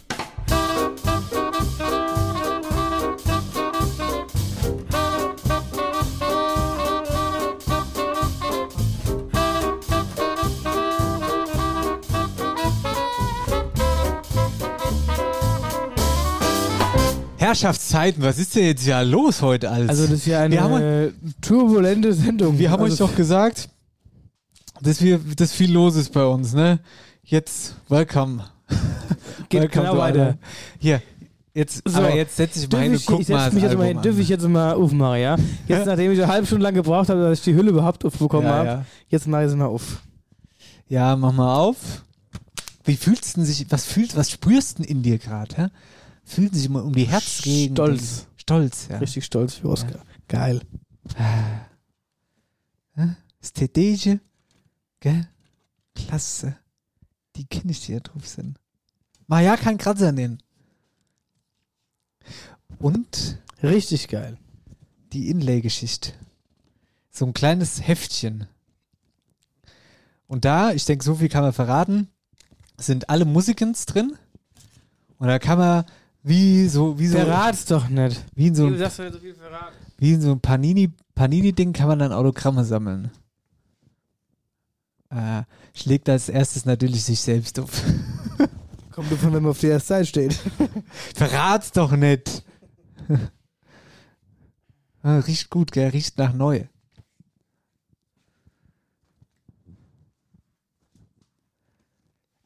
Herrschaftszeiten, was ist denn jetzt hier los heute alles? Also, das ist ja eine Wir haben- turbulente Sendung. Wir haben also, euch doch gesagt, dass wir, dass viel los ist bei uns, ne? Jetzt, welcome. [laughs] Geht welcome genau weiter. Hier, jetzt, So, aber jetzt setz dich mal Dürf hin und ich, guck ich mal setz mich jetzt mal Album hin. an. Dürf ich jetzt mal aufmachen, ja? [laughs] Jetzt, nachdem ich eine halbe Stunde lang gebraucht habe, dass ich die Hülle überhaupt aufbekommen ja, habe, ja. jetzt mache ich sie mal auf. ja, mach mal auf. Wie fühlst du sich, was fühlst, was spürst du denn in dir gerade, hä? Fühlen sich mal um die Herzregen. Stolz. Stolz, ja. Richtig stolz für Oscar. Geil. Ästhetische, gell? Klasse. Die Kinder, die da drauf sind. Mach ja kein Kratzer nennen. Und Richtig geil. die Inlay-Geschichte. So ein kleines Heftchen. Und da, ich denke, so viel kann man verraten, sind alle Musikens drin. Und da kann man wie so, wie so, Verrat's doch nicht. wie in so, ein- sagst, du so wie in so ein Panini, Panini-Ding kann man dann Autogramme sammeln. äh, schlägt als erstes natürlich sich selbst auf. [laughs] Kommt davon, wenn man auf der ersten Seite steht. [laughs] Verrat's doch nicht. ah, riecht gut, gell? Riecht nach neu.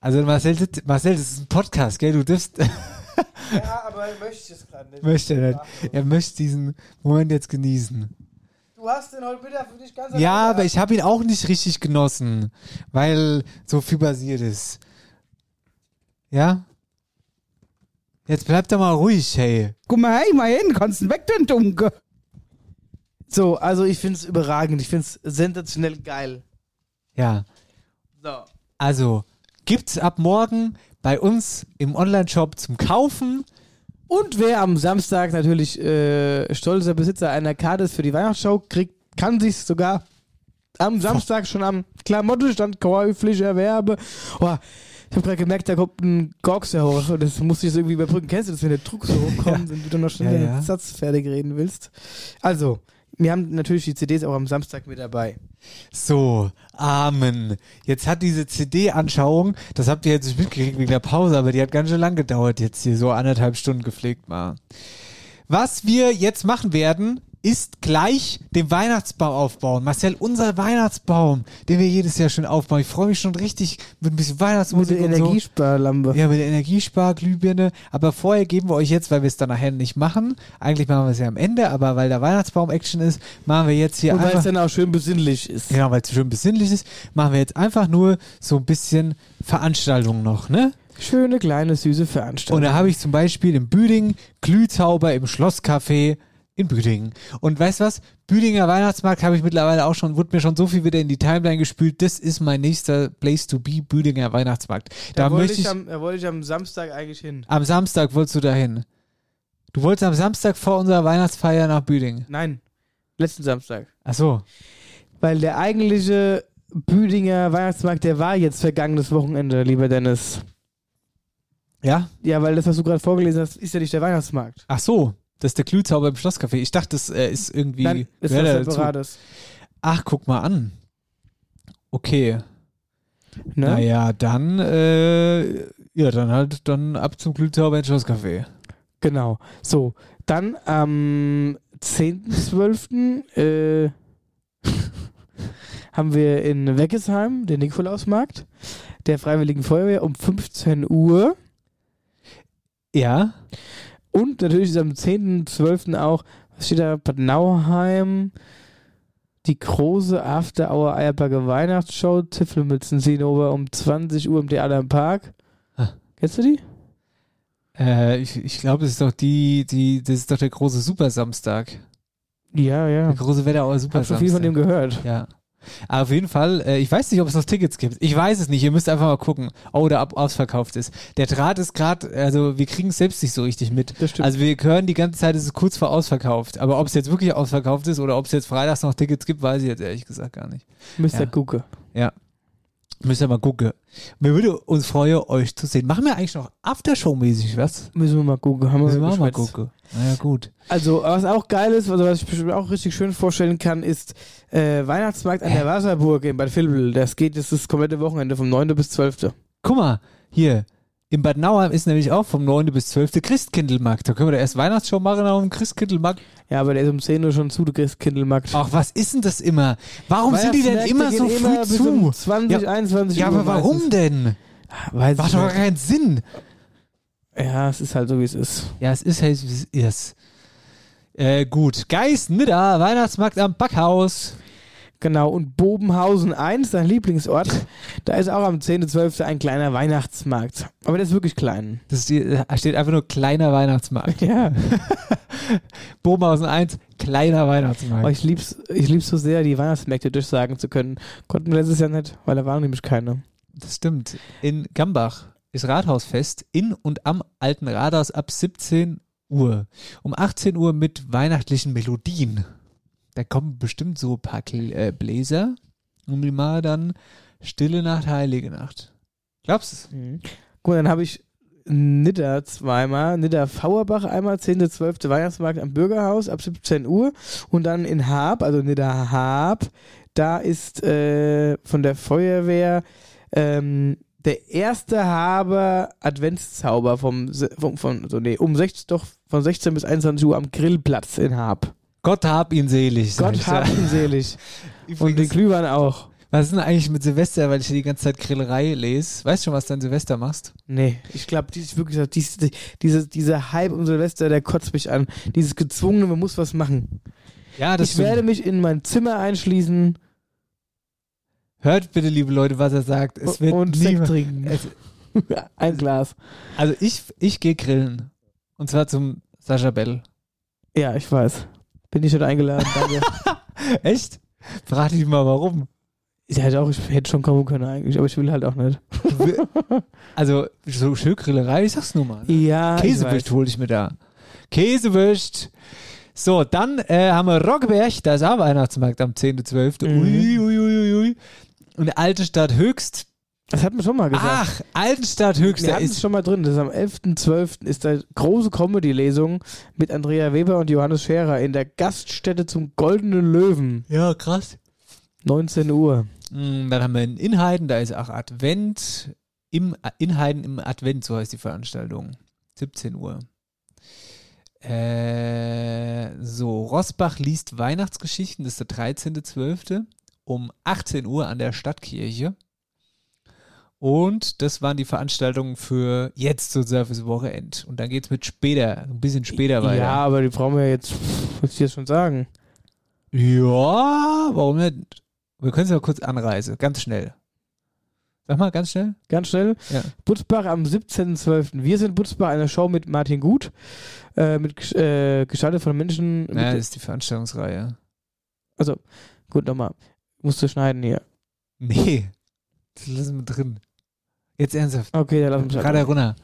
Also Marcel, das- Marcel, das ist ein Podcast, gell? Du darfst, [laughs] Ja, aber möchte es gerade nicht. möchte er nicht. Er möchte diesen Moment jetzt genießen. Du hast den heute Mittag für dich ganz Ja, aber ich habe ihn auch nicht richtig genossen, weil so viel passiert ist. Ja? Jetzt bleib doch mal ruhig, hey. Guck mal, hey, mal hin, kannst du weg, den Dunkel. So, also ich finde es überragend. Ich finde es sensationell geil. Ja. So. Also, gibt's ab morgen bei uns im Online-Shop zum Kaufen. Und wer am Samstag natürlich äh, stolzer Besitzer einer Karte ist für die Weihnachtsshow, kriegt, kann sich sogar am Samstag schon am Klamottenstand käuflich erwerben. Oh, ich habe gerade gemerkt, da kommt ein Gorkser hoch und das musste ich so irgendwie überbrücken. Kennst du das, wenn der Druck so hochkommt und du dann noch schnell Ja, den ja. Satz fertig reden willst? Also, wir haben natürlich die CDs auch am Samstag mit dabei. So, Amen. Jetzt hat diese CD-Anschauung, das habt ihr jetzt nicht mitgekriegt wegen der Pause, aber die hat ganz schön lang gedauert jetzt hier, so anderthalb Stunden gepflegt mal. Was wir jetzt machen werden, ist gleich den Weihnachtsbaum aufbauen. Marcel, unser Weihnachtsbaum, den wir jedes Jahr schon aufbauen. Ich freue mich schon richtig mit ein bisschen Mit Weihnachtsmusik der und so. Energiesparlampe. Ja, mit der Energiesparglühbirne. Aber vorher geben wir euch jetzt, weil wir es dann nachher nicht machen. Eigentlich machen wir es ja am Ende, aber weil der Weihnachtsbaum-Action ist, machen wir jetzt hier Und weil einfach. es dann auch schön besinnlich ist. Genau, weil es schön besinnlich ist, machen wir jetzt einfach nur so ein bisschen Veranstaltung noch, ne? Schöne, kleine, süße Veranstaltung. Und da habe ich zum Beispiel in Büdingen Glühzauber im Schlosscafé in Büdingen. Und weißt was? Büdinger Weihnachtsmarkt habe ich mittlerweile auch schon, wurde mir schon so viel wieder in die Timeline gespült. Das ist mein nächster Place to be, Büdinger Weihnachtsmarkt. Da, da, wollte ich ich, am, da wollte ich am Samstag eigentlich hin. am Samstag wolltest du dahin. Du wolltest am Samstag vor unserer Weihnachtsfeier nach Büdingen. Nein, letzten Samstag. Ach so. Weil der eigentliche Büdinger Weihnachtsmarkt, der war jetzt vergangenes Wochenende, lieber Dennis. Ja? Ja, weil das, was du gerade vorgelesen hast, ist ja nicht der Weihnachtsmarkt. Ach so. Das ist der Glühzauber im Schlosscafé. Ich dachte, das äh, ist irgendwie. Nein, ist was. Separates. Ach, guck mal an. Okay. Ne? Naja, dann, äh, ja, dann halt dann ab zum Glühzauber ins Schlosscafé. Genau. So, dann am 10.12. Äh, [laughs] haben wir in Weggesheim den Nikolausmarkt der Freiwilligen Feuerwehr um 15 Uhr. Ja. Und natürlich ist am 10.12. auch, was steht da, Bad Nauheim, die große After Hour Eierberger Weihnachtsshow, Zipfelmützen ziehen over um 20 Uhr im Theater im Park. Ah. Kennst du die? Äh, ich ich glaube, das ist doch die, die, das ist doch der große Supersamstag. Ja, ja. Der große Wetterauer Ich habe schon viel von dem Supersamstag. gehört. Ja. Aber auf jeden Fall, äh, ich weiß nicht, ob es noch Tickets gibt. Ich weiß es nicht. Ihr müsst einfach mal gucken. Oh, der ab ausverkauft ist. Der Draht ist gerade, also wir kriegen es selbst nicht so richtig mit. Das stimmt. Also wir hören die ganze Zeit, es ist kurz vor ausverkauft. Aber ob es jetzt wirklich ausverkauft ist oder ob es jetzt freitags noch Tickets gibt, weiß ich jetzt ehrlich gesagt gar nicht. Mr. Ja. Gucke. Ja. Müsst ihr mal gucken. Mir würde uns freuen, euch zu sehen. Machen wir eigentlich noch Aftershow-mäßig was? Müssen wir mal gucken. Haben Müssen wir wir mal gucken. Naja, gut. Also, was auch geil ist, also was ich bestimmt auch richtig schön vorstellen kann, ist äh, Weihnachtsmarkt an der Wasserburg in Bad Vilbel. Das geht, das ist das komplette Wochenende vom 9. bis 12. Guck mal, hier. In Bad Nauheim ist nämlich auch vom 9. bis 12. Christkindlmarkt. Da können wir da erst Weihnachtsshow machen auf dem Christkindlmarkt. Ja, aber der ist um 10 Uhr schon zu, der Christkindlmarkt. Ach, was ist denn das immer? Warum sind die denn immer so früh immer zu? Um 20, Ja. 21 ja, Uhr aber warum meistens. denn? Weiß Macht doch keinen Sinn. Ja, es ist halt so, wie es ist. Ja, es ist halt, wie es ist. Äh, gut. Geist, Nidda, Weihnachtsmarkt am Backhaus. Genau, und Bobenhausen 1, dein Lieblingsort, da ist auch am 10.12. ein kleiner Weihnachtsmarkt. Aber der ist wirklich klein. Das die, da steht einfach nur kleiner Weihnachtsmarkt. Ja. [laughs] Bobenhausen 1, kleiner Weihnachtsmarkt. Oh, ich lieb's, ich lieb's so sehr, die Weihnachtsmärkte durchsagen zu können. Konnten wir letztes Jahr nicht, weil da waren nämlich keine. Das stimmt. In Gambach ist Rathausfest in und am alten Rathaus ab 17 Uhr. Um 18 Uhr mit weihnachtlichen Melodien. Da kommen bestimmt so ein paar äh, Bläser. Und die mal dann Stille Nacht, Heilige Nacht. Glaubst du Gut, dann habe ich Nidda zweimal, Nidda Fauerbach einmal, 10.12. Weihnachtsmarkt am Bürgerhaus ab 17 Uhr und dann in Haab, also Nidda Haab, Da ist äh, von der Feuerwehr ähm, der erste Haber Adventszauber vom, vom von, so, nee, um 16, doch, von 16 bis 21 Uhr am Grillplatz in Haab. Gott hab ihn selig. Gott hab da. ihn selig. [laughs] Und den Übrigens, Glühwein auch. was ist denn eigentlich mit Silvester, weil ich hier die ganze Zeit Grillerei lese? Weißt du schon, was du an Silvester machst? Nee, ich glaube, dies wirklich so, dies, diese, dieser Hype um Silvester, der kotzt mich an. Dieses gezwungene, man muss was machen. Ja, das ich werde mich in mein Zimmer einschließen Hört bitte, liebe Leute, was er sagt. Es wird und Sekt trinken. Es, [laughs] Ein Glas. also ich, ich gehe grillen. Und zwar zum Sascha Bell. Ja, ich weiß. Bin ich schon eingeladen, danke. [laughs] Echt? Frag dich mal, warum. ich hätte auch, ich hätte schon kommen können eigentlich, aber ich will halt auch nicht. [laughs] Also, so schön Grillerei, ich sag's nur mal. ne? Ja, Käsewürst hole ich mir da. Käsewürst. So, dann äh, haben wir Rockberg, da ist auch Weihnachtsmarkt am 10.12. Mhm. Ui, ui, ui, ui. Und Altenstadt Höchst. Das hat man schon mal gesagt. Ach, Altenstadt Höchst, Wir da hatten es ist schon mal drin. Das ist am 11.12. ist da große Comedy-Lesung mit Andrea Weber und Johannes Scherer in der Gaststätte zum Goldenen Löwen. Ja, krass. 19 Uhr. Mm, Dann haben wir in Inheiden, da ist auch Advent. Im Inheiden im Advent, so heißt die Veranstaltung. 17 Uhr. Äh, so, Rosbach liest Weihnachtsgeschichten, das ist der 13.12. um 18 Uhr an der Stadtkirche. Und das waren die Veranstaltungen für jetzt so Service Wochenend. Und dann geht's mit später, ein bisschen später weiter. Ja, aber die brauchen wir jetzt, muss ich jetzt schon sagen. Ja, warum nicht? Wir können es ja kurz anreisen, ganz schnell. Sag mal, ganz schnell. Ganz schnell. Ja. Butzbach am 17.12. Wir sind Butzbach, eine Show mit Martin Gut, äh, mit äh, gestaltet von Menschen. Ja, mit, das ist die Veranstaltungsreihe. also, gut, nochmal. Musst du schneiden hier. Nee, das lassen wir drin. Jetzt ernsthaft. Okay, dann lass uns Gerade runter.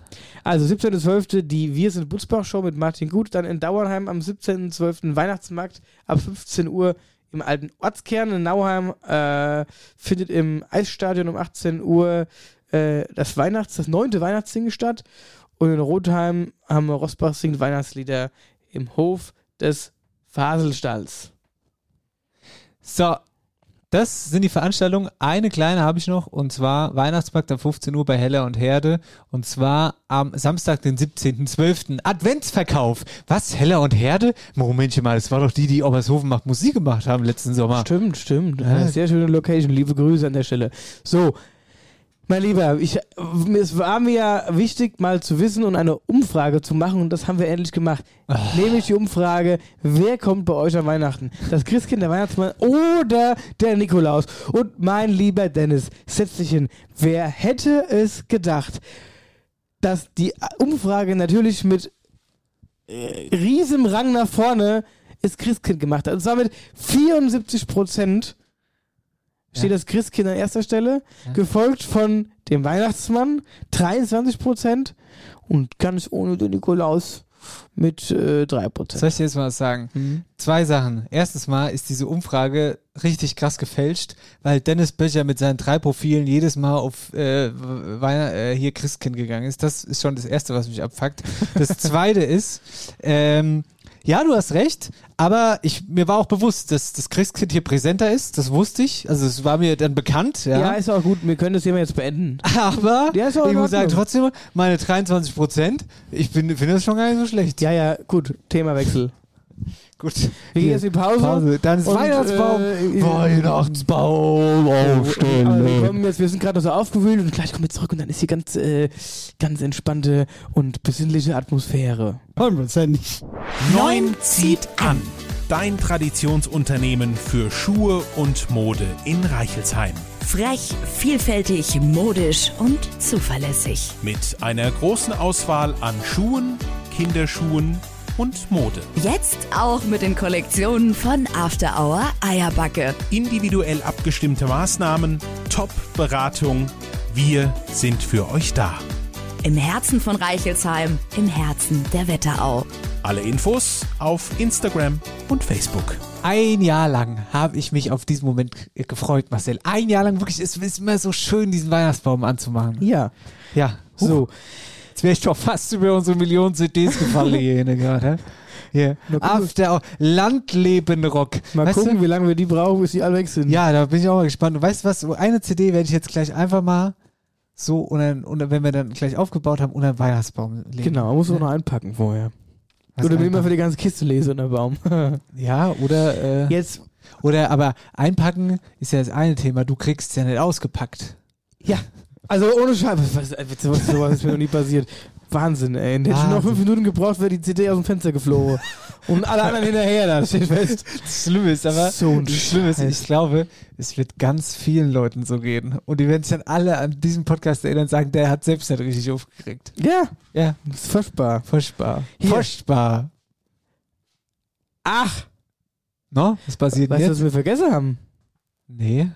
Also 17.12. die Wir sind Butzbach Show mit Martin Gut, dann in Dauernheim am 17.12. Weihnachtsmarkt ab 15 Uhr im alten Ortskern in Nauheim äh, findet im Eisstadion um 18 Uhr äh, das Weihnachts, das neunte Weihnachtssingen statt und in Rotheim haben wir Rosbach singt Weihnachtslieder im Hof des Faselstalls. So, das sind die Veranstaltungen. Eine kleine habe ich noch und zwar Weihnachtsmarkt am 15 Uhr bei Heller und Herde und zwar am Samstag, den 17.12. Adventsverkauf. Was? Heller und Herde? Momentchen mal, das war doch die, die Obershofen macht Musik gemacht haben letzten Sommer. Stimmt, stimmt. Ja. Sehr schöne Location. Liebe Grüße an der Stelle. So, mein Lieber, ich, es war mir ja wichtig, mal zu wissen und eine Umfrage zu machen und das haben wir endlich gemacht. Nämlich die Umfrage, wer kommt bei euch an Weihnachten? Das Christkind, der Weihnachtsmann oder der Nikolaus? Und mein lieber Dennis, setz dich hin. Wer hätte es gedacht, dass die Umfrage natürlich mit äh, riesem Rang nach vorne ist Christkind gemacht hat. Und zwar mit 74 Prozent steht das Christkind an erster Stelle, gefolgt von dem Weihnachtsmann, 23 Prozent und ganz ohne den Nikolaus mit äh, 3 Prozent. Soll ich dir jetzt mal was sagen? Mhm. Zwei Sachen. Erstens mal ist diese Umfrage richtig krass gefälscht, weil Dennis Böcher mit seinen drei Profilen jedes Mal auf äh, äh, hier Christkind gegangen ist. Das ist schon das Erste, was mich abfuckt. Das [laughs] Zweite ist, ähm, ja, du hast recht, aber ich, mir war auch bewusst, dass das Christkind hier präsenter ist. Das wusste ich. Also es war mir dann bekannt. Ja. Ja. ist auch gut. Wir können das Thema jetzt beenden. [laughs] aber Ja, ich muss sagen, trotzdem, meine 23 Prozent, ich finde das schon gar nicht so schlecht. Ja, ja, gut. Themawechsel. Gut. Wir gehen jetzt in die Pause. Pause. Dann ist Und, Weihnachtsbaum. äh, Weihnachtsbaum aufstellen. Aber wir, kommen jetzt, wir sind gerade noch so aufgewühlt und gleich kommen wir zurück und dann ist hier ganz, äh, ganz entspannte und besinnliche Atmosphäre. Hundertprozentig. Neun zieht an. Dein Traditionsunternehmen für Schuhe und Mode in Reichelsheim. Frech, vielfältig, modisch und zuverlässig. Mit einer großen Auswahl an Schuhen, Kinderschuhen und Mode. Jetzt auch mit den Kollektionen von After Hour Eierbacke. Individuell abgestimmte Maßnahmen, Top-Beratung. Wir sind für euch da. Im Herzen von Reichelsheim, im Herzen der Wetterau. Alle Infos auf Instagram und Facebook. Ein Jahr lang habe ich mich auf diesen Moment gefreut, Marcel. Ein Jahr lang wirklich, es ist immer so schön, diesen Weihnachtsbaum anzumachen. Ja. Ja, So. Jetzt wäre ich doch fast über unsere Millionen CDs gefallen hier ne, gerade. Hier. Mal gucken. After Landlebenrock. Mal Weißt gucken, du? wie lange wir die brauchen, bis die alle weg sind. Ja, da bin ich auch mal gespannt. Und weißt du was? Eine CD werde ich jetzt gleich einfach mal so und dann, und dann, wenn wir dann gleich aufgebaut haben, unter den Weihnachtsbaum legen. Genau, muss man noch einpacken vorher. Was Oder wenn ich einpacken? mal für die ganze Kiste lese unter Baum. [laughs] Ja, oder, äh, Jetzt, oder, aber einpacken ist ja das eine Thema. Du kriegst es ja nicht ausgepackt. ja. Also ohne Scheiße, was, was, sowas, ist mir noch nie passiert. Wahnsinn, ey. Hätte ich noch fünf Minuten gebraucht, wäre die CD aus dem Fenster geflogen. Und alle anderen hinterher, da steht fest. Das Schlimme ist aber, So ein das Schlimme ist, ich glaube, es wird ganz vielen Leuten so gehen. Und die werden sich dann alle an diesem Podcast erinnern und sagen, der hat selbst nicht richtig aufgekriegt. Ja, Ja, das ist furchtbar. furchtbar. Hier. Furchtbar. Ach, No? Was passiert weißt du, denn was wir vergessen haben? Nee.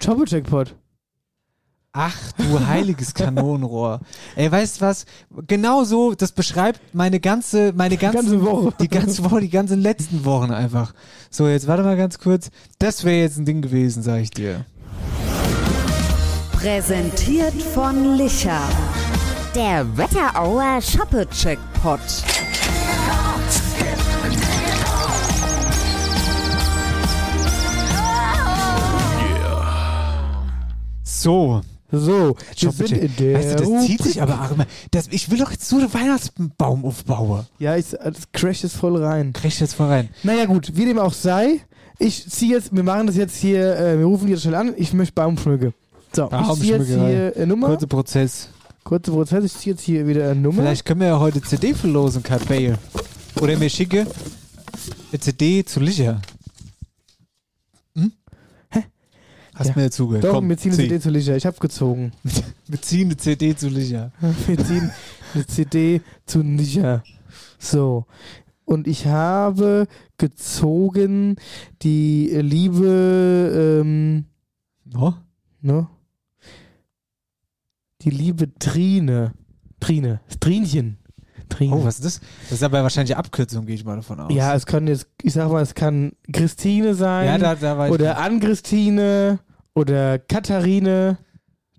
Jobbo-Jackpot. Ach du heiliges Kanonenrohr. Ey, weißt du was? Genau so, das beschreibt meine ganze, meine ganze, ganze Woche. Die ganze Woche, die ganzen letzten Wochen einfach. So, jetzt warte mal ganz kurz. Das wäre jetzt ein Ding gewesen, sag ich dir. Präsentiert von Licher. Der Wetterauer Shoppe-Checkpot. So. So, wir sind in der weißt du, das zieht Rubrik. sich aber auch immer. Das, ich will doch jetzt so einen Weihnachtsbaum aufbauen. Ja, ich, das crasht jetzt voll rein. Krieg jetzt voll rein. Naja gut, wie dem auch sei, ich ziehe jetzt, wir machen das jetzt hier, äh, wir rufen die jetzt schnell an, ich möchte Baum schmücken. So, ich ziehe jetzt hier eine Nummer, Kurzer Prozess. kurzer Prozess, ich ziehe jetzt hier wieder eine Nummer. Vielleicht können wir ja heute CD verlosen, Kat Bale. Oder mir schicke eine CD zu Licher. Hm? Hast Ja. mir ja zugehört. Doch, Komm, wir ziehen eine. CD zu Licher, ich habe gezogen. [laughs] Wir ziehen eine CD zu Licher. [laughs] wir ziehen eine CD zu Licher. So, und ich habe gezogen die liebe, ähm, Oh? ne? Die liebe Trine. Trine, Trinchen. Trine. oh, was ist das? Das ist aber wahrscheinlich eine Abkürzung, gehe ich mal davon aus. Ja, es kann jetzt, ich sag mal, es kann Christine sein. ja da, da war ich. oder Ann-Christine oder Katharine,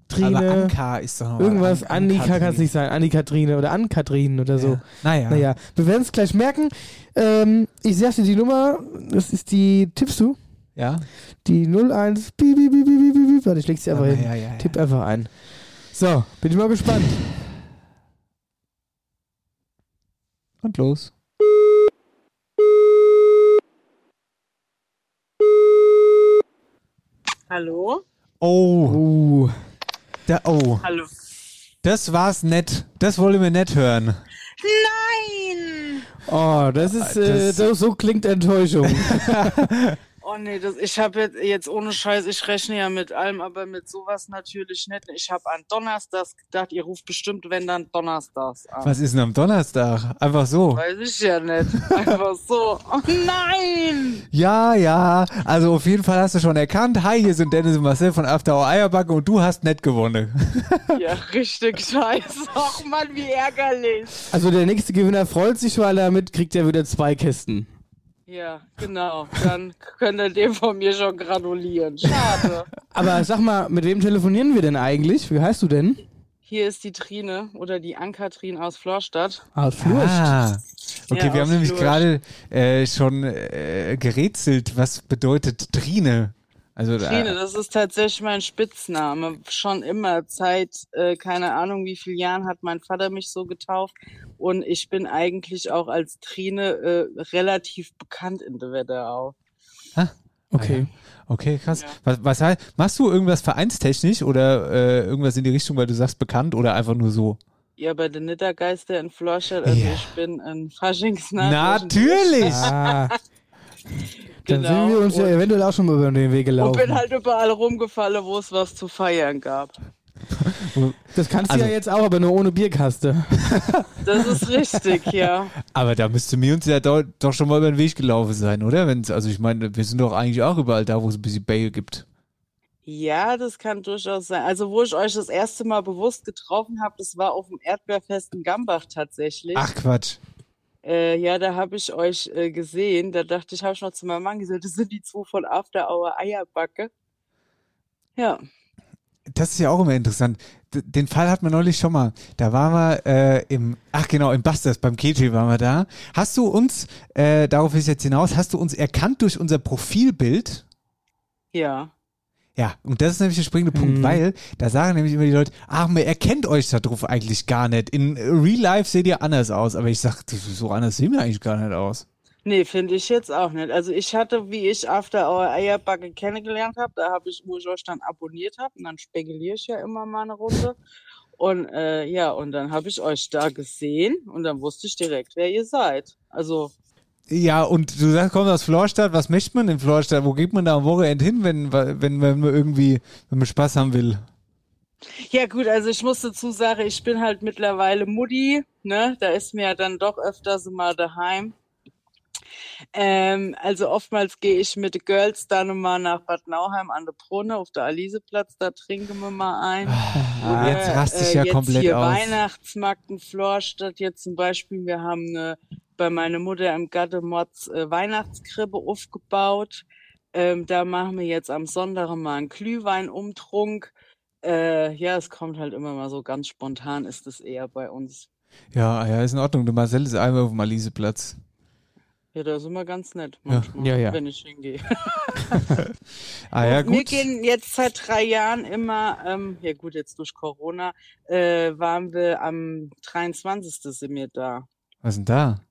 aber Trine. Anka ist doch noch Irgendwas, An- Annika kann es nicht sein, Anni-Katrine oder Ann-Kathrin oder so. Ja. Naja. Naja, wir werden es gleich merken. Ähm, ich sag dir die Nummer, das ist die, tippst du? Ja. Die 01, bi, bi, bi, bi, bi. Warte, ich leg sie einfach Ja, hin. ja, ja. Tipp einfach ein. So, bin ich mal gespannt. Und los. Hallo? Oh, Uh, da, oh. Hallo. Das war's nett. Das wollen wir nicht hören. Nein! oh, das ist, äh, Das- so, so klingt Enttäuschung. [laughs] Oh nee, das, ich habe jetzt, jetzt ohne Scheiß, ich rechne ja mit allem, aber mit sowas natürlich nicht. Ich habe an Donnerstags gedacht, ihr ruft bestimmt, wenn dann Donnerstags an. Was ist denn am Donnerstag? Einfach so. Weiß ich ja nicht. [laughs] Einfach so. Oh nein! Ja, ja. Also auf jeden Fall hast du schon erkannt. Hi, hier sind Dennis und Marcel von After Hour Eierbacke und du hast nett gewonnen. [laughs] Ja, richtig scheiße. [laughs] Ach Mann, wie ärgerlich. Also der nächste Gewinner freut sich, weil damit kriegt er wieder zwei Kästen. Ja, genau. Dann könnt ihr dem von mir schon gratulieren. Schade. [laughs] Aber sag mal, mit wem telefonieren wir denn eigentlich? Wie heißt du denn? Hier ist die Trine oder die Ankatrin aus Florstadt. Aus Flurscht. Ah. Okay, Ja, wir haben nämlich gerade äh, schon äh, gerätselt, was bedeutet Trine. Also Trine, äh, das ist tatsächlich mein Spitzname. Schon immer. Seit, äh, keine Ahnung, wie vielen Jahren hat mein Vater mich so getauft. Und ich bin eigentlich auch als Trine äh, relativ bekannt in der Wetterau. Okay. okay, krass. Ja. Was, was heißt, machst du irgendwas vereinstechnisch oder äh, irgendwas in die Richtung, weil du sagst bekannt oder einfach nur so? Ja, bei den Nittergeister in Florstadt, also Ja. ich bin ein Faschingsnarr. Natürlich! Ah. [laughs] [laughs] Dann Genau. sind wir uns ja Und- eventuell auch schon mal über den Weg Und gelaufen. bin halt überall rumgefallen, wo es was zu feiern gab. [laughs] das kannst du Also- ja jetzt auch, aber nur ohne Bierkaste. [laughs] Das ist richtig, ja. Aber da müsste mir uns ja doch, doch schon mal über den Weg gelaufen sein, oder? Wenn's, also ich meine, wir sind doch eigentlich auch überall da, wo es ein bisschen Bail gibt. Ja, das kann durchaus sein. Also, wo ich euch das erste Mal bewusst getroffen habe, das war auf dem Erdbeerfest in Gambach tatsächlich. Ach Quatsch. Äh, ja, da habe ich euch äh, gesehen. Da dachte ich, habe ich noch zu meinem Mann gesagt, das sind die zwei von After Hour Eierbacke. Ja, das ist ja auch immer interessant. D den Fall hatten wir neulich schon mal. Da waren wir äh, im, ach genau, im Busters, beim Ketri waren wir da. Hast du uns, äh, darauf ist jetzt hinaus, hast du uns erkannt durch unser Profilbild? Ja. Ja, und das ist nämlich der springende Punkt, Mhm. weil da sagen nämlich immer die Leute, ach, man erkennt euch da drauf eigentlich gar nicht. In Real Life seht ihr anders aus, aber ich sag, so anders sehen wir eigentlich gar nicht aus. Nee, finde ich jetzt auch nicht. Also ich hatte, wie ich After Our Eierbacke kennengelernt habe, da habe ich, wo ich euch dann abonniert habe, und dann spekuliere ich ja immer mal eine Runde. Und äh, ja, und dann habe ich euch da gesehen und dann wusste ich direkt, wer ihr seid. Also, Ja, und du sagst, kommst aus Florstadt, was möchte man in Florstadt? Wo geht man da am Wochenende hin, wenn, wenn, wenn man irgendwie, wenn man Spaß haben will? ja gut, also ich muss dazu sagen, ich bin halt mittlerweile Mutti, ne? Da ist mir ja dann doch öfters mal daheim. Ähm, also oftmals gehe ich mit den Girls dann mal nach Bad Nauheim an der Brunne auf der Aliseplatz, da trinken wir mal ein. Ah, jetzt raste ich äh, ja jetzt komplett hier aus. Weihnachtsmarkt in Florstadt jetzt zum Beispiel. Wir haben eine, bei meiner Mutter im Gattemods äh, Weihnachtskrippe aufgebaut. Ähm, da machen wir jetzt am Sonntag mal einen Glühweinumtrunk. Äh, ja, es kommt halt immer mal so ganz spontan, ist es eher bei uns. Ja, ja, ist in Ordnung. Der Marcel ist einmal auf dem Aliseplatz. Ja, da ist immer ganz nett Ja. manchmal, Ja, ja. wenn ich hingehe. [laughs] [laughs] Ah ja, Wir gut. gehen jetzt seit drei Jahren immer, ähm, ja gut, jetzt durch Corona, äh, waren wir am 23. sind wir da. Was denn da?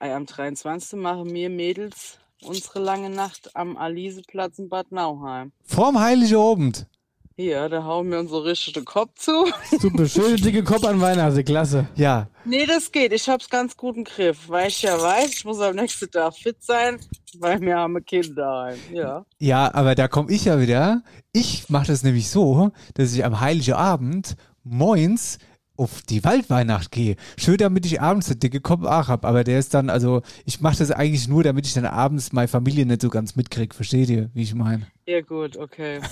Ey, am 23. machen wir Mädels unsere lange Nacht am Aliseplatz in Bad Nauheim. Vorm Heiligen Abend. Hier, da hauen wir uns so richtig den Kopf zu. Super, schöne dicke Kopf an Weihnachten, klasse. Ja. Nee, das geht. Ich hab's ganz gut im Griff, weil ich ja weiß, ich muss am nächsten Tag fit sein, weil wir haben Kinder daheim. Ja. Ja, aber da komme ich ja wieder. Ich mache das nämlich so, dass ich am Heiligen Abend moins auf die Waldweihnacht gehe. Schön, damit ich abends den dicke Kopf auch hab. Aber der ist dann, also ich mache das eigentlich nur, damit ich dann abends meine Familie nicht so ganz mitkrieg. Versteht ihr, wie ich meine? Ja, gut, okay. [laughs]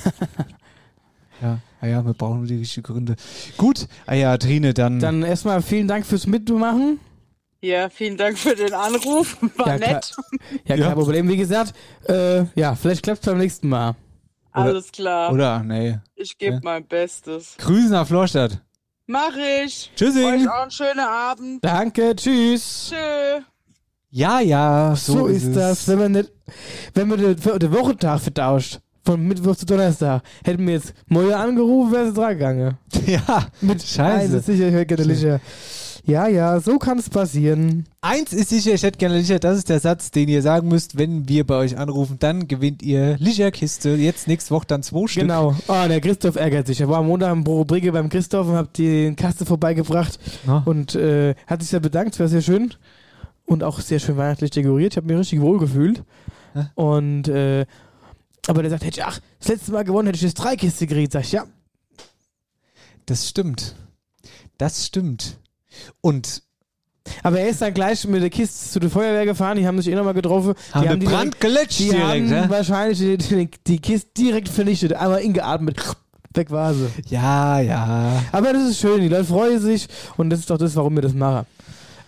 Ja, ah ja, wir brauchen nur die richtigen Gründe. Gut, ah ja, Trine, dann, Dann erstmal vielen Dank fürs Mitmachen. Ja, vielen Dank für den Anruf. War Ja, nett. Ja, Ja. kein Problem. Wie gesagt, äh, ja, vielleicht klappt es beim nächsten Mal. Alles klar. oder, nee. Ich gebe Ja. mein Bestes. Grüße nach Florstadt. Mach ich. Tschüssing. Euch auch einen schönen Abend. Danke, tschüss. Tschö. Ja, ja, so, So, ist das, es. wenn man nicht, wenn man den, den Wochentag vertauscht. Von Mittwoch zu Donnerstag. Hätten wir jetzt Moja angerufen, wäre es dran gegangen. [laughs] Ja, Mit Scheiße. Nein, das ist sicher gerne Licher. Ja, ja, so kann es passieren. Eins ist sicher, ich hätte gerne Licher, das ist der Satz, den ihr sagen müsst, wenn wir bei euch anrufen, dann gewinnt ihr Licherkiste. Jetzt nächste Woche dann zwei Stück. Genau. Oh, der Christoph ärgert sich. Er war am Montag im Büro Brigge beim Christoph und hab die Kaste vorbeigebracht Na? und äh, hat sich sehr bedankt. Es war sehr schön und auch sehr schön weihnachtlich dekoriert. Ich habe mich richtig wohl gefühlt. Ja. Und äh, aber der sagt, hätte ich, ach, das letzte Mal gewonnen, hätte ich jetzt drei Kiste gekriegt. Sag ich, ja, Das stimmt. Das stimmt. Und Aber er ist dann gleich mit der Kiste zu der Feuerwehr gefahren, die haben sich eh nochmal getroffen. haben die den die Brand gelöscht die direkt, haben ne? wahrscheinlich die, die, die Kiste direkt vernichtet, einmal ingeatmet, weg war sie. Ja, ja. Aber das ist schön, die Leute freuen sich und das ist doch das, warum wir das machen.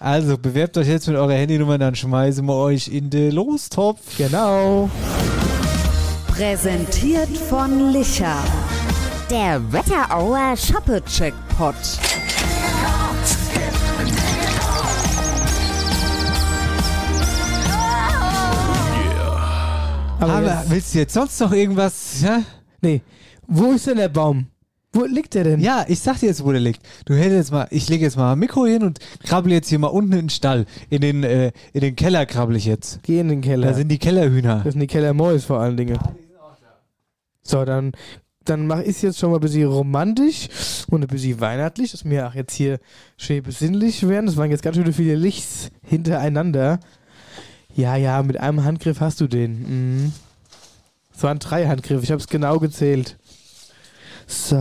Also bewerbt euch jetzt mit eurer Handynummer, dann schmeißen wir euch in den Lostopf. Genau. Präsentiert von Licher. Der Wetterauer Shoppe-Checkpot. Aber, Aber willst du jetzt sonst noch irgendwas? Ja? nee, wo ist denn der Baum? Wo liegt der denn? Ja, ich sag dir jetzt, wo der liegt. Du hättest jetzt mal, ich lege jetzt mal ein Mikro hin und krabbel jetzt hier mal unten in den Stall. In den, äh, in den Keller krabbel ich jetzt. Geh in den Keller. Da sind die Kellerhühner. das sind die Kellermäus vor allen Dingen. So, dann, dann mach ich jetzt schon mal ein bisschen romantisch und ein bisschen weihnachtlich, dass wir auch jetzt hier schön besinnlich werden. Das waren jetzt ganz schön viele Lichts hintereinander. Ja, ja, mit einem Handgriff hast du den. Mhm. Es waren drei Handgriffe, ich habe es genau gezählt. So.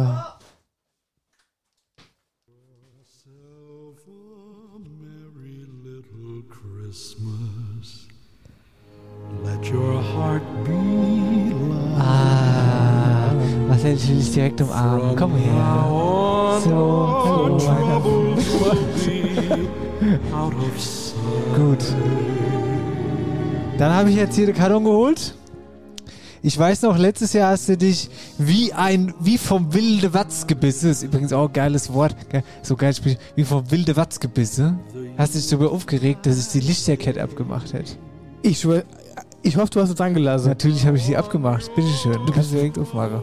Ah, Marcel, ich will dich direkt umarmen. Komm her. So, so. [laughs] Gut. Dann habe ich jetzt hier den Karton geholt. Ich weiß noch, letztes Jahr hast du dich wie ein, wie vom wilde Watz gebissen, ist übrigens auch ein geiles Wort, so geil spricht, wie vom wilde Watz gebissen, hast dich darüber aufgeregt, dass ich die Lichterkette abgemacht hätte. Ich, ich hoffe, du hast es angelassen. Natürlich habe ich die abgemacht, bitteschön, du kannst direkt aufmachen.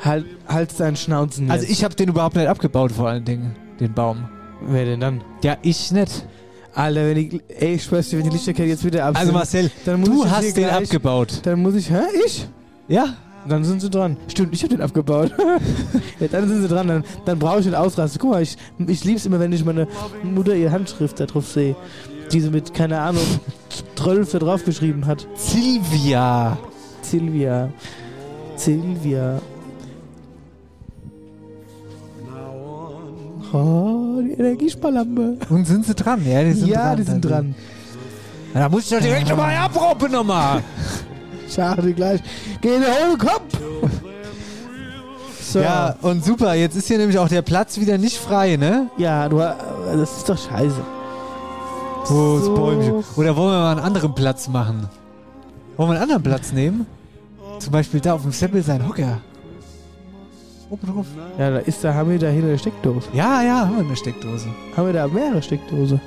Halt, halt deinen Schnauzen Also jetzt. ich habe den überhaupt nicht abgebaut, vor allen Dingen, den Baum. Wer denn dann? Ja, ich nicht. Alter, wenn ich, ey, ich schwör's dir, wenn die Lichterkette jetzt wieder ab Also Marcel, dann muss du hast den gleich- abgebaut. Dann muss ich, hä, ich? Ja? Dann sind sie dran. Stimmt, ich habe den abgebaut. [laughs] ja, dann sind sie dran, dann, dann brauche ich den Ausraster. Guck mal, ich, ich lieb's immer, wenn ich meine Mutter ihre Handschrift da drauf sehe. Die sie mit, keine Ahnung, 12 da drauf geschrieben hat. Silvia. Silvia. Silvia. Oh, die Energiesparlampe. Und sind sie dran? Ja, die sind ja, dran. die sind dran. Ja, Da muss ich doch direkt schon mal abroppen nochmal. [laughs] Schade gleich. Geh in den hohen Kopf. So. Ja, und super, jetzt ist hier nämlich auch der Platz wieder nicht frei, ne? Ja, du, äh, das ist doch scheiße. Wo ist So. Bäumchen? Oder wollen wir mal einen anderen Platz machen? Wollen wir einen anderen Platz nehmen? Zum Beispiel da auf dem Seppel sein Hocker. Oben drauf. Ja, da ist da, haben wir da hinter eine Steckdose. Ja, ja, haben wir eine Steckdose. Haben wir da mehrere Steckdose?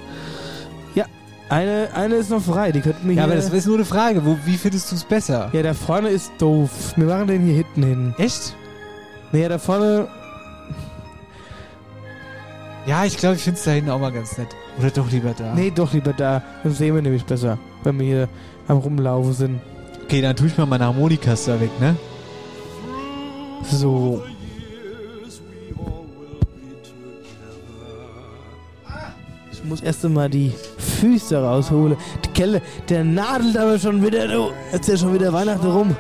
Ja, eine, eine ist noch frei, die könnten wir Ja, hier... aber das ist nur eine Frage. Wo, wie findest du es besser? ja, da vorne ist doof. Wir machen den hier hinten hin. Echt? Naja, da vorne... Ja, ich glaube, ich finde es da hinten auch mal ganz nett. Oder doch lieber da. Nee, doch lieber da. Dann sehen wir nämlich besser, wenn wir hier am Rumlaufen sind. Okay, dann tue ich mal meine Harmonikas da weg, ne? So. Muss erst einmal die Füße rausholen. Die Kelle, der nadelt aber schon wieder, du. Jetzt ist ja schon wieder Weihnachten rum.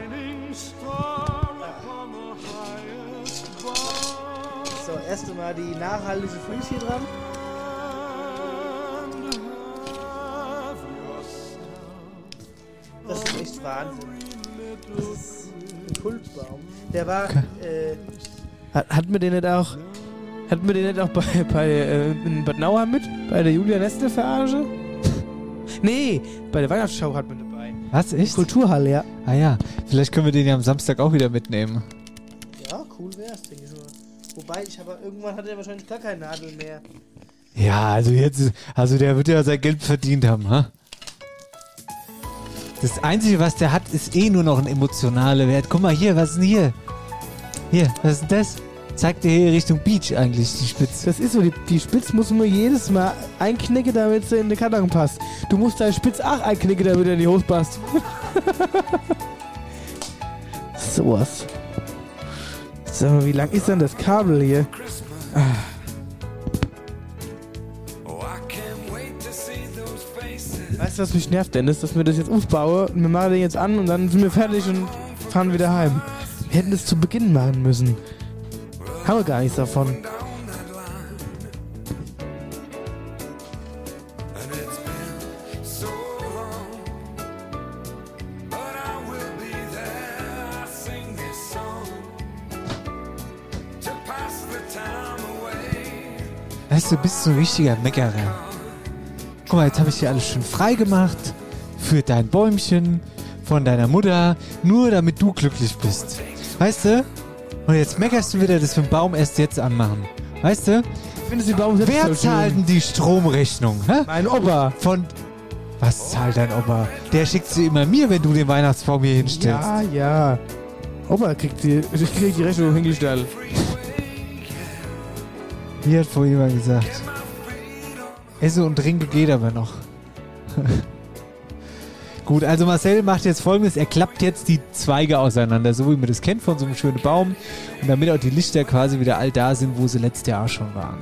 So, erst einmal die nachhaltige Füße hier dran. Das ist echt Wahnsinn. Das ist ein Kultbaum. Der war. Äh, hat, hat mir den nicht auch. Hat mir den nicht auch bei, [laughs] bei äh, in Bad Nauheim mit? Bei der Julia Nestle Verarsche? [laughs] nee, bei der Weihnachtsschau hat man dabei. Was, echt? Kulturhalle, ja. Ah ja, vielleicht können wir den ja am Samstag auch wieder mitnehmen. Ja, cool wär's, denke ich mal. Wobei, ich habe irgendwann hat er wahrscheinlich gar keine Nadel mehr. Ja, also jetzt, also der wird ja sein Geld verdient haben, ha? Das Einzige, was der hat, ist eh nur noch ein emotionaler Wert. Guck mal hier, was ist denn hier? Hier, was ist denn das? Zeigt dir hier Richtung Beach eigentlich die Spitze. Das ist so, die, die Spitz muss man jedes Mal einknicken, damit sie in den Karton passt. Du musst deine Spitz auch einknicken, damit er in die Hose passt. [laughs] Sowas. Sag mal, wie lang ist denn das Kabel hier? Weißt du, was mich nervt, Dennis? Dass wir das jetzt aufbauen und wir machen den jetzt an und dann sind wir fertig und fahren wieder heim. Wir hätten das zu Beginn machen müssen. Haben wir gar nichts davon. Weißt du, bist so ein richtiger Meckerer. Guck mal, jetzt habe ich hier alles schön frei gemacht. Für dein Bäumchen, von deiner Mutter, nur damit du glücklich bist. Weißt du? Und jetzt meckerst du wieder, dass wir den Baum erst jetzt anmachen. Weißt du? Findest du Baum Wer so zahlt denn die Stromrechnung? Hä? Mein Opa. Von. Was zahlt dein Opa? Der schickt sie immer mir, wenn du den Weihnachtsbaum hier hinstellst. Ja, ja. Opa kriegt die, kriegt die Rechnung hingestellt. Wie hat vorhin jemand gesagt? Esse und trinke geht aber noch. [laughs] Gut, also Marcel macht jetzt folgendes, er klappt jetzt die Zweige auseinander, so wie man das kennt von so einem schönen Baum und damit auch die Lichter quasi wieder all da sind, wo sie letztes Jahr schon waren.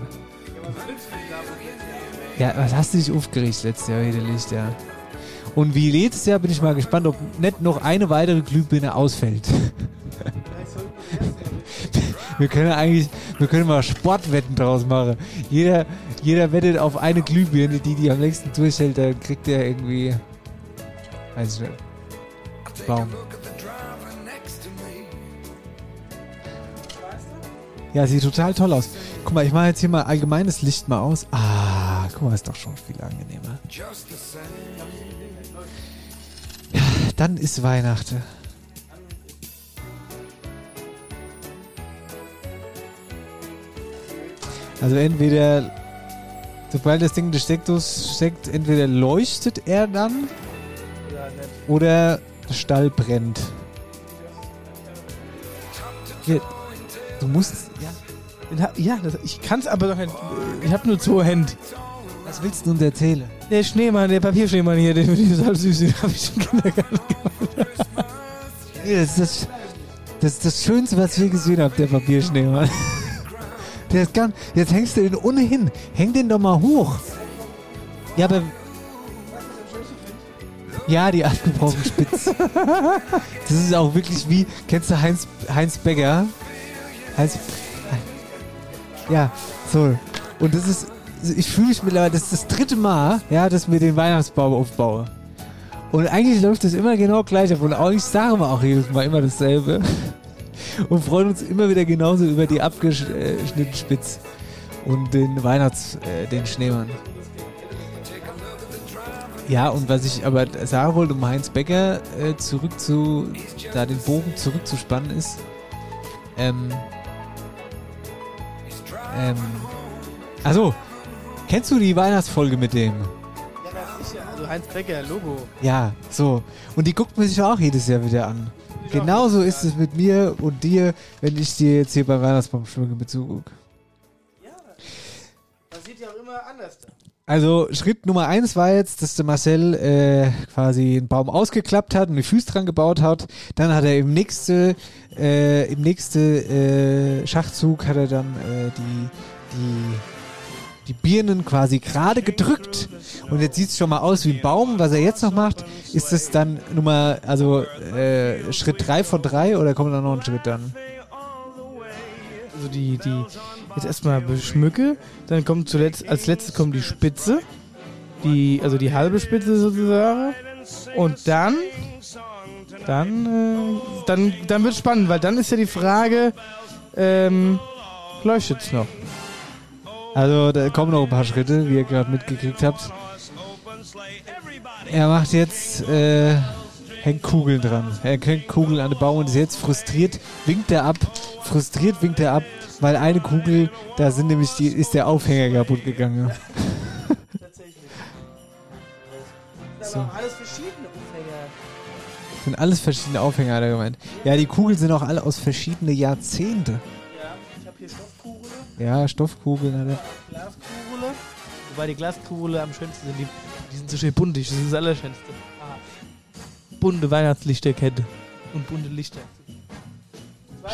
Ja, was hast du dich aufgeregt letztes Jahr, wieder Lichter? Und wie letztes Jahr bin ich mal gespannt, ob nicht noch eine weitere Glühbirne ausfällt. [laughs] Wir können eigentlich, wir können mal Sportwetten draus machen. Jeder, jeder wettet auf eine Glühbirne, die die am längsten durchhält, dann kriegt er irgendwie, also, Baum. Ja, sieht total toll aus. Guck mal, ich mache jetzt hier mal allgemeines Licht mal aus. Ah, guck mal, ist doch schon viel angenehmer. Ja, dann ist Weihnachten. Also entweder, sobald das Ding in die Steckdose steckt, entweder leuchtet er dann oder der Stall brennt. Hier, du musst. Ja, ja das, ich kann es aber doch nicht. Ich habe nur zwei Hände. Was willst du uns erzählen? Der Schneemann, der Papierschneemann hier, den finde ich total süß, den habe ich im Kindergarten Nee, Das ist das, das ist das Schönste, was ich je gesehen habe, der Papierschneemann. Der ist ganz, jetzt hängst du den ohnehin. Häng den doch mal hoch. Ja, aber. Ja, die abgebrochen spitz. Das ist auch wirklich wie, kennst du Heinz, Heinz Becker? Heinz. Ja, so. Und das ist, ich fühle mich mittlerweile, das ist das dritte Mal, ja, dass mir den Weihnachtsbaum aufbaue. Und eigentlich läuft das immer genau gleich ab. Und auch ich sage mal auch jedes Mal immer dasselbe. Und freuen uns immer wieder genauso über die abgeschnittenen Spitz und den Weihnachts-, äh, den Schneemann. Ja, und was ich aber sagen wollte, um Heinz Becker äh, zurück zu, da den Bogen zurückzuspannen ist, ähm, ähm, also, kennst du die Weihnachtsfolge mit dem? Also Heinz Becker, Logo. Ja, so. Und die guckt man sich auch jedes Jahr wieder an. Genauso ist es mit mir und dir, wenn ich dir jetzt hier beim Weihnachtsbaum schwinge mit zuguck. Passiert ja auch immer anders da. Also Schritt Nummer eins war jetzt, dass der Marcel äh, quasi einen Baum ausgeklappt hat und die Füße dran gebaut hat. Dann hat er im nächste, äh, im nächste äh, Schachzug hat er dann äh, die, die, die Birnen quasi gerade gedrückt. Und jetzt sieht es schon mal aus wie ein Baum. Was er jetzt noch macht, ist es dann Nummer, also äh, Schritt drei von drei oder kommt da noch ein Schritt dann? Also die, die jetzt erstmal beschmücke, dann kommt zuletzt, als letztes kommt die Spitze, die, also die halbe Spitze sozusagen. Und dann, dann, äh, dann, dann wird spannend, weil dann ist ja die Frage, ähm, leuchtet's noch? Also da kommen noch ein paar Schritte, wie ihr gerade mitgekriegt habt. Er macht jetzt, äh, hängt Kugeln dran. Er hängt Kugeln an den Baum und ist jetzt frustriert, winkt er ab. Frustriert winkt er ab, weil eine Kugel, da sind nämlich die, ist der Aufhänger kaputt gegangen. [laughs] So. alles verschiedene Umfänger. Sind alles verschiedene Aufhänger, hat er gemeint. Ja, die Kugeln sind auch alle aus verschiedenen Jahrzehnte. Ja, ich habe hier Stoffkugel, Ja, Stoffkugeln hat er. Glaskugel. Wobei die Glaskugel am schönsten sind. Die, die sind so schön buntig, das ist das Allerschönste. Ah. Bunte Weihnachtslichterkette. Und bunte Lichter.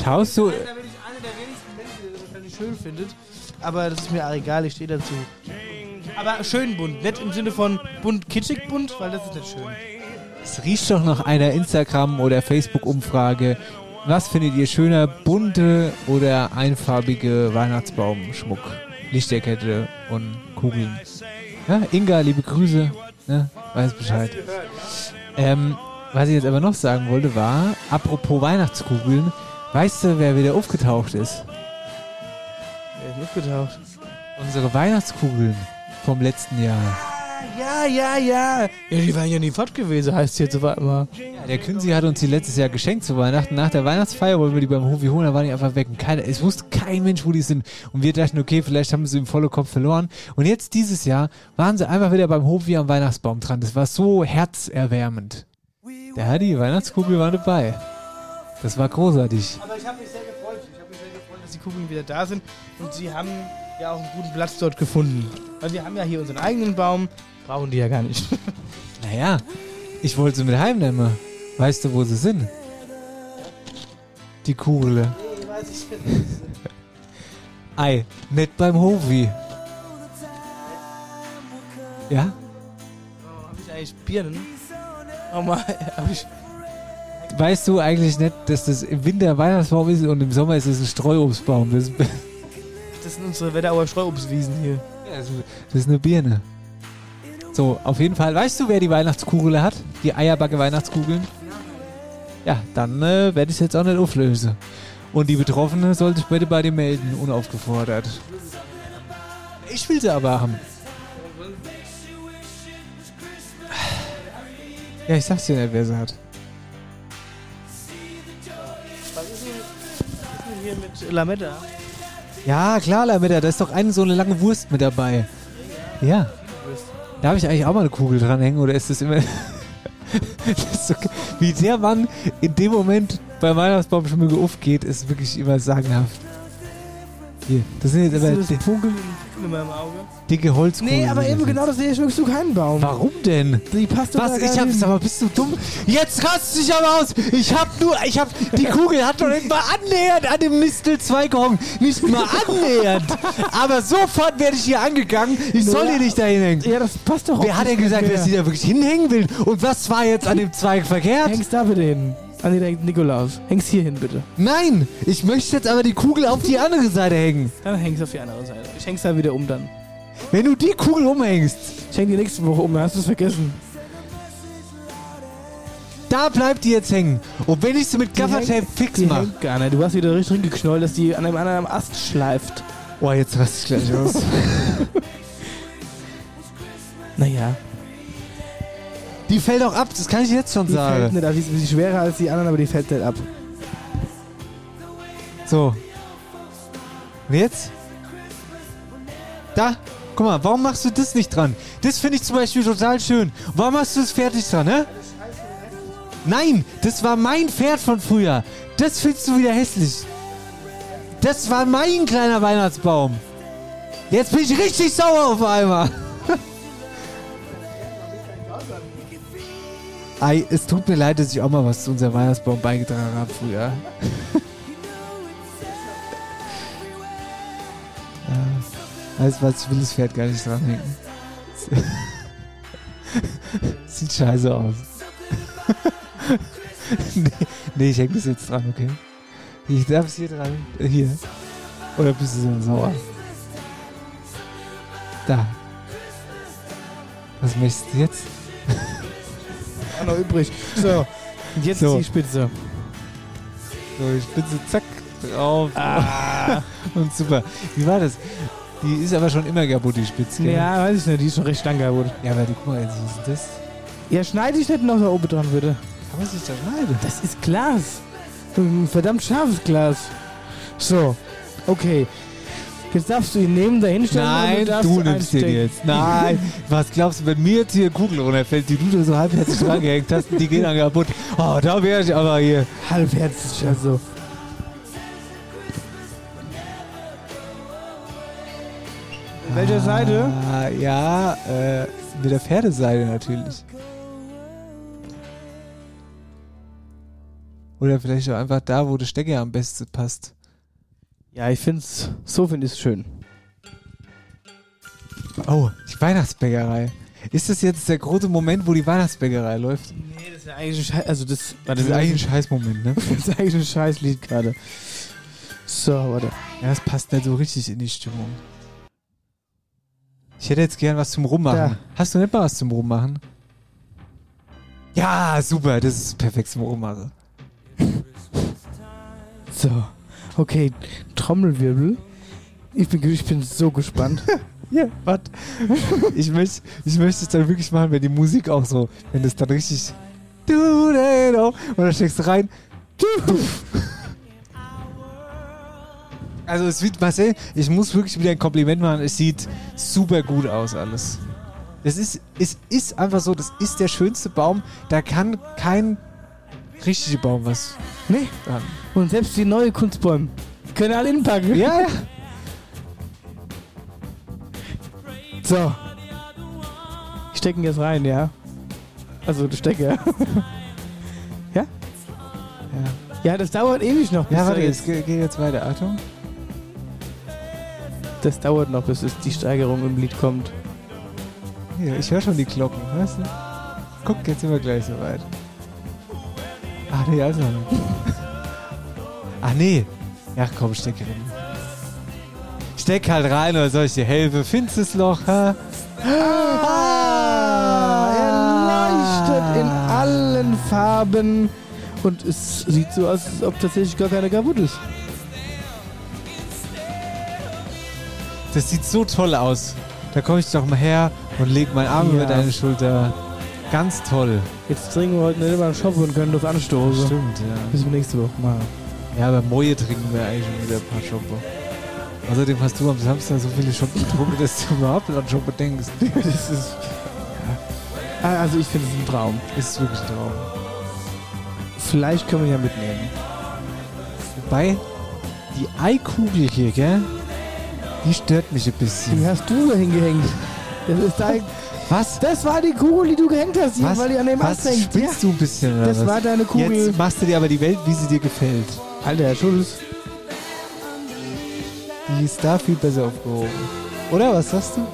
Schaust du- einer schön findet. Aber das ist mir auch egal, ich stehe dazu. Aber schön bunt, nicht im Sinne von bunt, kitschig bunt, weil das ist nicht schön. Es riecht doch nach einer Instagram- oder Facebook-Umfrage. Was findet ihr schöner, bunte oder einfarbige Weihnachtsbaumschmuck? Lichterkette und Kugeln. Ja, Inga, liebe Grüße. Ne? Weiß Bescheid. Ähm, was ich jetzt aber noch sagen wollte, war, apropos Weihnachtskugeln, weißt du, wer wieder aufgetaucht ist? Aufgetaucht? Unsere Weihnachtskugeln vom letzten Jahr. Ja, ja, ja. Ja, die waren ja nie fort gewesen, heißt jetzt auf einmal. Ja, der Künzi hat uns die letztes Jahr geschenkt zu Weihnachten. Nach der Weihnachtsfeier wollten wir die beim Hofi holen, da waren die einfach weg. Und keiner, es wusste kein Mensch, wo die sind. Und wir dachten, okay, vielleicht haben sie im vollen Kopf verloren. Und jetzt dieses Jahr waren sie einfach wieder beim Hofi am Weihnachtsbaum dran. Das war so herzerwärmend. Der hat die Weihnachtskugel war dabei. Das war großartig. Aber ich habe mich sehr die Kugeln wieder da sind. Und sie haben ja auch einen guten Platz dort gefunden. Weil wir haben ja hier unseren eigenen Baum. Brauchen die ja gar nicht. [laughs] Naja, ich wollte sie mit heimnehmen. Weißt du, wo sie sind? Die Kugel. [laughs] Ei, nicht beim Hofi. Ja? Habe ich eigentlich Birnen? Oh mal, [laughs] habe ich. Weißt du eigentlich nicht, dass das im Winter ein Weihnachtsbaum ist und im Sommer ist es ein Streuobstbaum? Das, Das sind unsere Wetterauer Streuobstwiesen hier. das ist eine Birne. So, auf jeden Fall. Weißt du, wer die Weihnachtskugel hat? Die Eierbacke Weihnachtskugeln? Ja, dann äh, werde ich es jetzt auch nicht auflösen. Und die Betroffene sollte ich bitte bei dir melden, unaufgefordert. Ich will sie aber haben. Ja, ich sag's dir nicht, wer sie hat. Hier mit Lametta? Ja, klar, Lametta, da ist doch eine so eine lange Wurst mit dabei. Ja. Da habe ich eigentlich auch mal eine Kugel dranhängen oder ist das immer. [laughs] das so, wie der Mann in dem Moment beim Weihnachtsbaumschmücke aufgeht, ist wirklich immer sagenhaft. Hier, das sind jetzt aber das Funkeln in meinem Auge. dicke Holzkugeln. Nee, aber eben genau das sehe ich schmückst du keinen Baum. Warum denn? Die passt doch Was? Ich hab's aber, bist du dumm? Jetzt rast dich aber aus! Ich hab nur, ich hab, die Kugel hat doch nicht mal annähernd an dem Nistelzweig gehongen. Nicht mal annähernd! Aber sofort werde ich hier angegangen. Ich soll hier nicht dahin hängen. Ja, das passt doch Wer hat denn gesagt, nicht dass sie mehr. da wirklich hinhängen will? Und was war jetzt an dem Zweig verkehrt? Hängst da bitte hin. An den hängt Nikolaus. Hängst hier hin, bitte. Nein! Ich möchte jetzt aber die Kugel auf die andere Seite hängen. Dann hängst du auf die andere Seite. Ich häng's da wieder um dann. Wenn du die Kugel umhängst, Ich häng die nächste Woche um, dann hast du es vergessen. da bleibt die jetzt hängen. Und wenn ich sie mit Gaffertape fix mache. gar nicht. Du hast wieder richtig geknollt, dass die an einem anderen Ast schleift. Oh, jetzt raste ich gleich aus. [laughs] Naja. Die fällt auch ab, das kann ich jetzt schon Die fällt sagen. nicht ab. Die ist ein bisschen schwerer als die anderen, aber die fällt nicht ab. So. Und jetzt? Da. Guck mal, warum machst du das nicht dran? Das finde ich zum Beispiel total schön. Warum machst du das fertig dran, ne? Nein, das war mein Pferd von früher. Das findest du wieder hässlich. Das war mein kleiner Weihnachtsbaum. Jetzt bin ich richtig sauer auf einmal. Ei, es tut mir leid, dass ich auch mal was zu unserem Weihnachtsbaum beigetragen habe früher. [laughs] Alles, was ich will, das Pferd gar nicht dranhängen. [laughs] Sieht scheiße aus. [laughs] nee, nee, ich häng das jetzt dran, okay? Ich darf es hier dran. Äh, Hier. Oder bist du so sauer? Da. Was möchtest du jetzt? Auch noch übrig. So. Und jetzt So. ist die Spitze. So, die Spitze, zack, drauf. Ah. [laughs] Und super. Wie war das? Die ist aber schon immer kaputt, die Spitze. gell? Ja, weiß ich nicht. Die ist schon recht lang kaputt. Ja, aber guck mal, jetzt, was ist das? Ja, schneide ich nicht noch da oben dran, bitte. Kann man sich da schneiden? Das ist Glas. Ein verdammt scharfes Glas. So. Okay. Jetzt darfst du ihn nehmen, da hinstellen und Nein, darfst du nimmst den einstecken. jetzt. Nein. [laughs] Was glaubst du, wenn mir jetzt hier eine Kugel runterfällt, die du da so halbherzig dran gehängt hast, die gehen dann kaputt. Oh, da wäre ich aber hier. Halbherzig, also. Mit welcher Seite? Ah, ja, äh, mit der Pferdeseite natürlich. Oder vielleicht auch einfach da, wo der Stecker am besten passt. Ja, ich find's, so finde ich es schön. Oh, die Weihnachtsbäckerei. Ist das jetzt der große Moment, wo die Weihnachtsbäckerei läuft? Nee, das ist ja eigentlich ein Scheiß, also das, Das ist eigentlich ein Scheißmoment, ne? [laughs] das ist eigentlich ein Scheißlied gerade. So, warte. Ja, das passt nicht so richtig in die Stimmung. Ich hätte jetzt gern was zum Rummachen. Da. Hast du nicht mal was zum Rummachen? Ja, super, das ist perfekt zum Rummachen. So. Okay, Trommelwirbel. Ich bin, ich bin so gespannt. [laughs] Ja, was? ich möchte ich möchte es dann wirklich machen, wenn die Musik auch so, wenn das dann richtig. Du, du, du, und dann steckst du rein. Also es sieht, Marcel, ich muss wirklich wieder ein Kompliment machen. Es sieht super gut aus alles. Es ist, es ist einfach so, das ist der schönste Baum. Da kann kein richtiger Baum was nee. dran. Und selbst die neue Kunstbäume können alle hinpacken. Ja, ja. So. Ich stecke ihn jetzt rein, ja? Also, du Stecker. [laughs] ja? Ja, Ja, das dauert ewig noch. bis ja warte, jetzt- geht jetzt weiter. Achtung. Das dauert noch, bis es die Steigerung im Lied kommt. Hier, ich höre schon die Glocken, weißt du? Guck, jetzt sind wir gleich soweit. Ach nee, also. [laughs] Ach nee. Ja, komm, steck rein. Steck halt rein, oder soll ich dir helfen? Findest du das Loch, ha? Ah, er leuchtet in allen Farben. Und es sieht so aus, als ob tatsächlich gar keine kaputt ist. Das sieht so toll aus. Da komme ich doch mal her und leg meinen Arm Ja. über deine Schulter. Ganz toll. Jetzt trinken wir heute nicht immer einen Shop und können das anstoßen. Stimmt, ja. Bis nächste Woche machen. Ja, aber Moje trinken wir eigentlich schon wieder ein paar Schoppe. Außerdem hast du am Samstag so viele Schotten getrunken, dass du überhaupt dann schon bedenkst. [laughs] das ist. Ja. Ah, Also ich finde es ein Traum. Ist wirklich ein Traum. Vielleicht können wir ja mitnehmen. Wobei, die Eikugel hier, gell? Die stört mich ein bisschen. Die hast du da hingehängt. Das ist dein. Was? Das war die Kugel, die du gehängt hast, hier, Was? weil die an dem Was? Ast hängt. Spinnst du ein bisschen, oder Das was? war deine Kugel. Jetzt machst du dir aber die Welt, wie sie dir gefällt. Alter, Schulz. Die ist da viel besser aufgehoben. Oder? Was sagst du?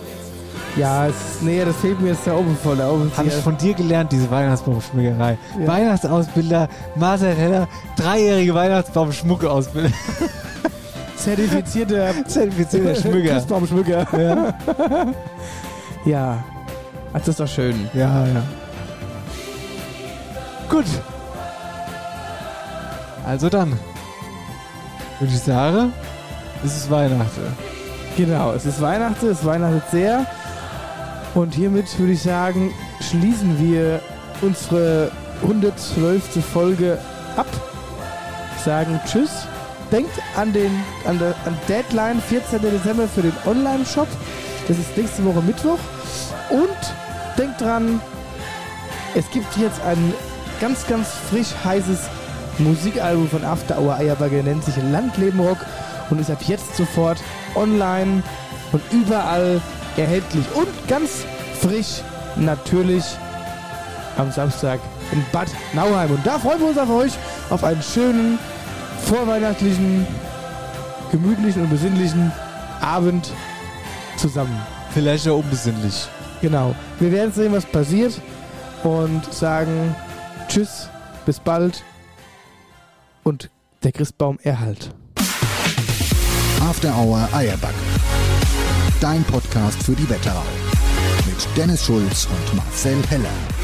Ja, es nee, das fehlt mir jetzt da oben voll. Da oben ist Habe ich von dir gelernt, diese Weihnachtsbaumschmückerei. Ja. Weihnachtsausbilder, Marcel Heller, dreijährige Weihnachtsbaumschmucke-Ausbilder. Zertifizierter [laughs] Zertifizierter Schmücker. Christbaumschmücker. Ja. [laughs] ja. Das ist doch schön. Ja, ja. Gut. Also dann. Würde ich sagen, es ist Weihnachten. Genau, es ist Weihnachten, es weihnachtet sehr. Und hiermit würde ich sagen, schließen wir unsere 112. Folge ab. Sagen Tschüss. Denkt an den an der an Deadline 14. Dezember für den Online-Shop. Das ist nächste Woche Mittwoch. Und denkt dran, es gibt jetzt ein ganz, ganz frisch heißes Musikalbum von After Hour Eierbagger, nennt sich Landleben Rock und ist ab jetzt sofort online und überall erhältlich. Und ganz frisch natürlich am Samstag in Bad Nauheim. Und da freuen wir uns auf euch auf einen schönen, vorweihnachtlichen, gemütlichen und besinnlichen Abend zusammen. Vielleicht auch unbesinnlich. Genau. Wir werden sehen, was passiert und sagen Tschüss, bis bald und der Christbaum erhalt. After Hour Eierbacke. Dein Podcast für die Wetterau. Mit Dennis Schulz und Marcel Heller.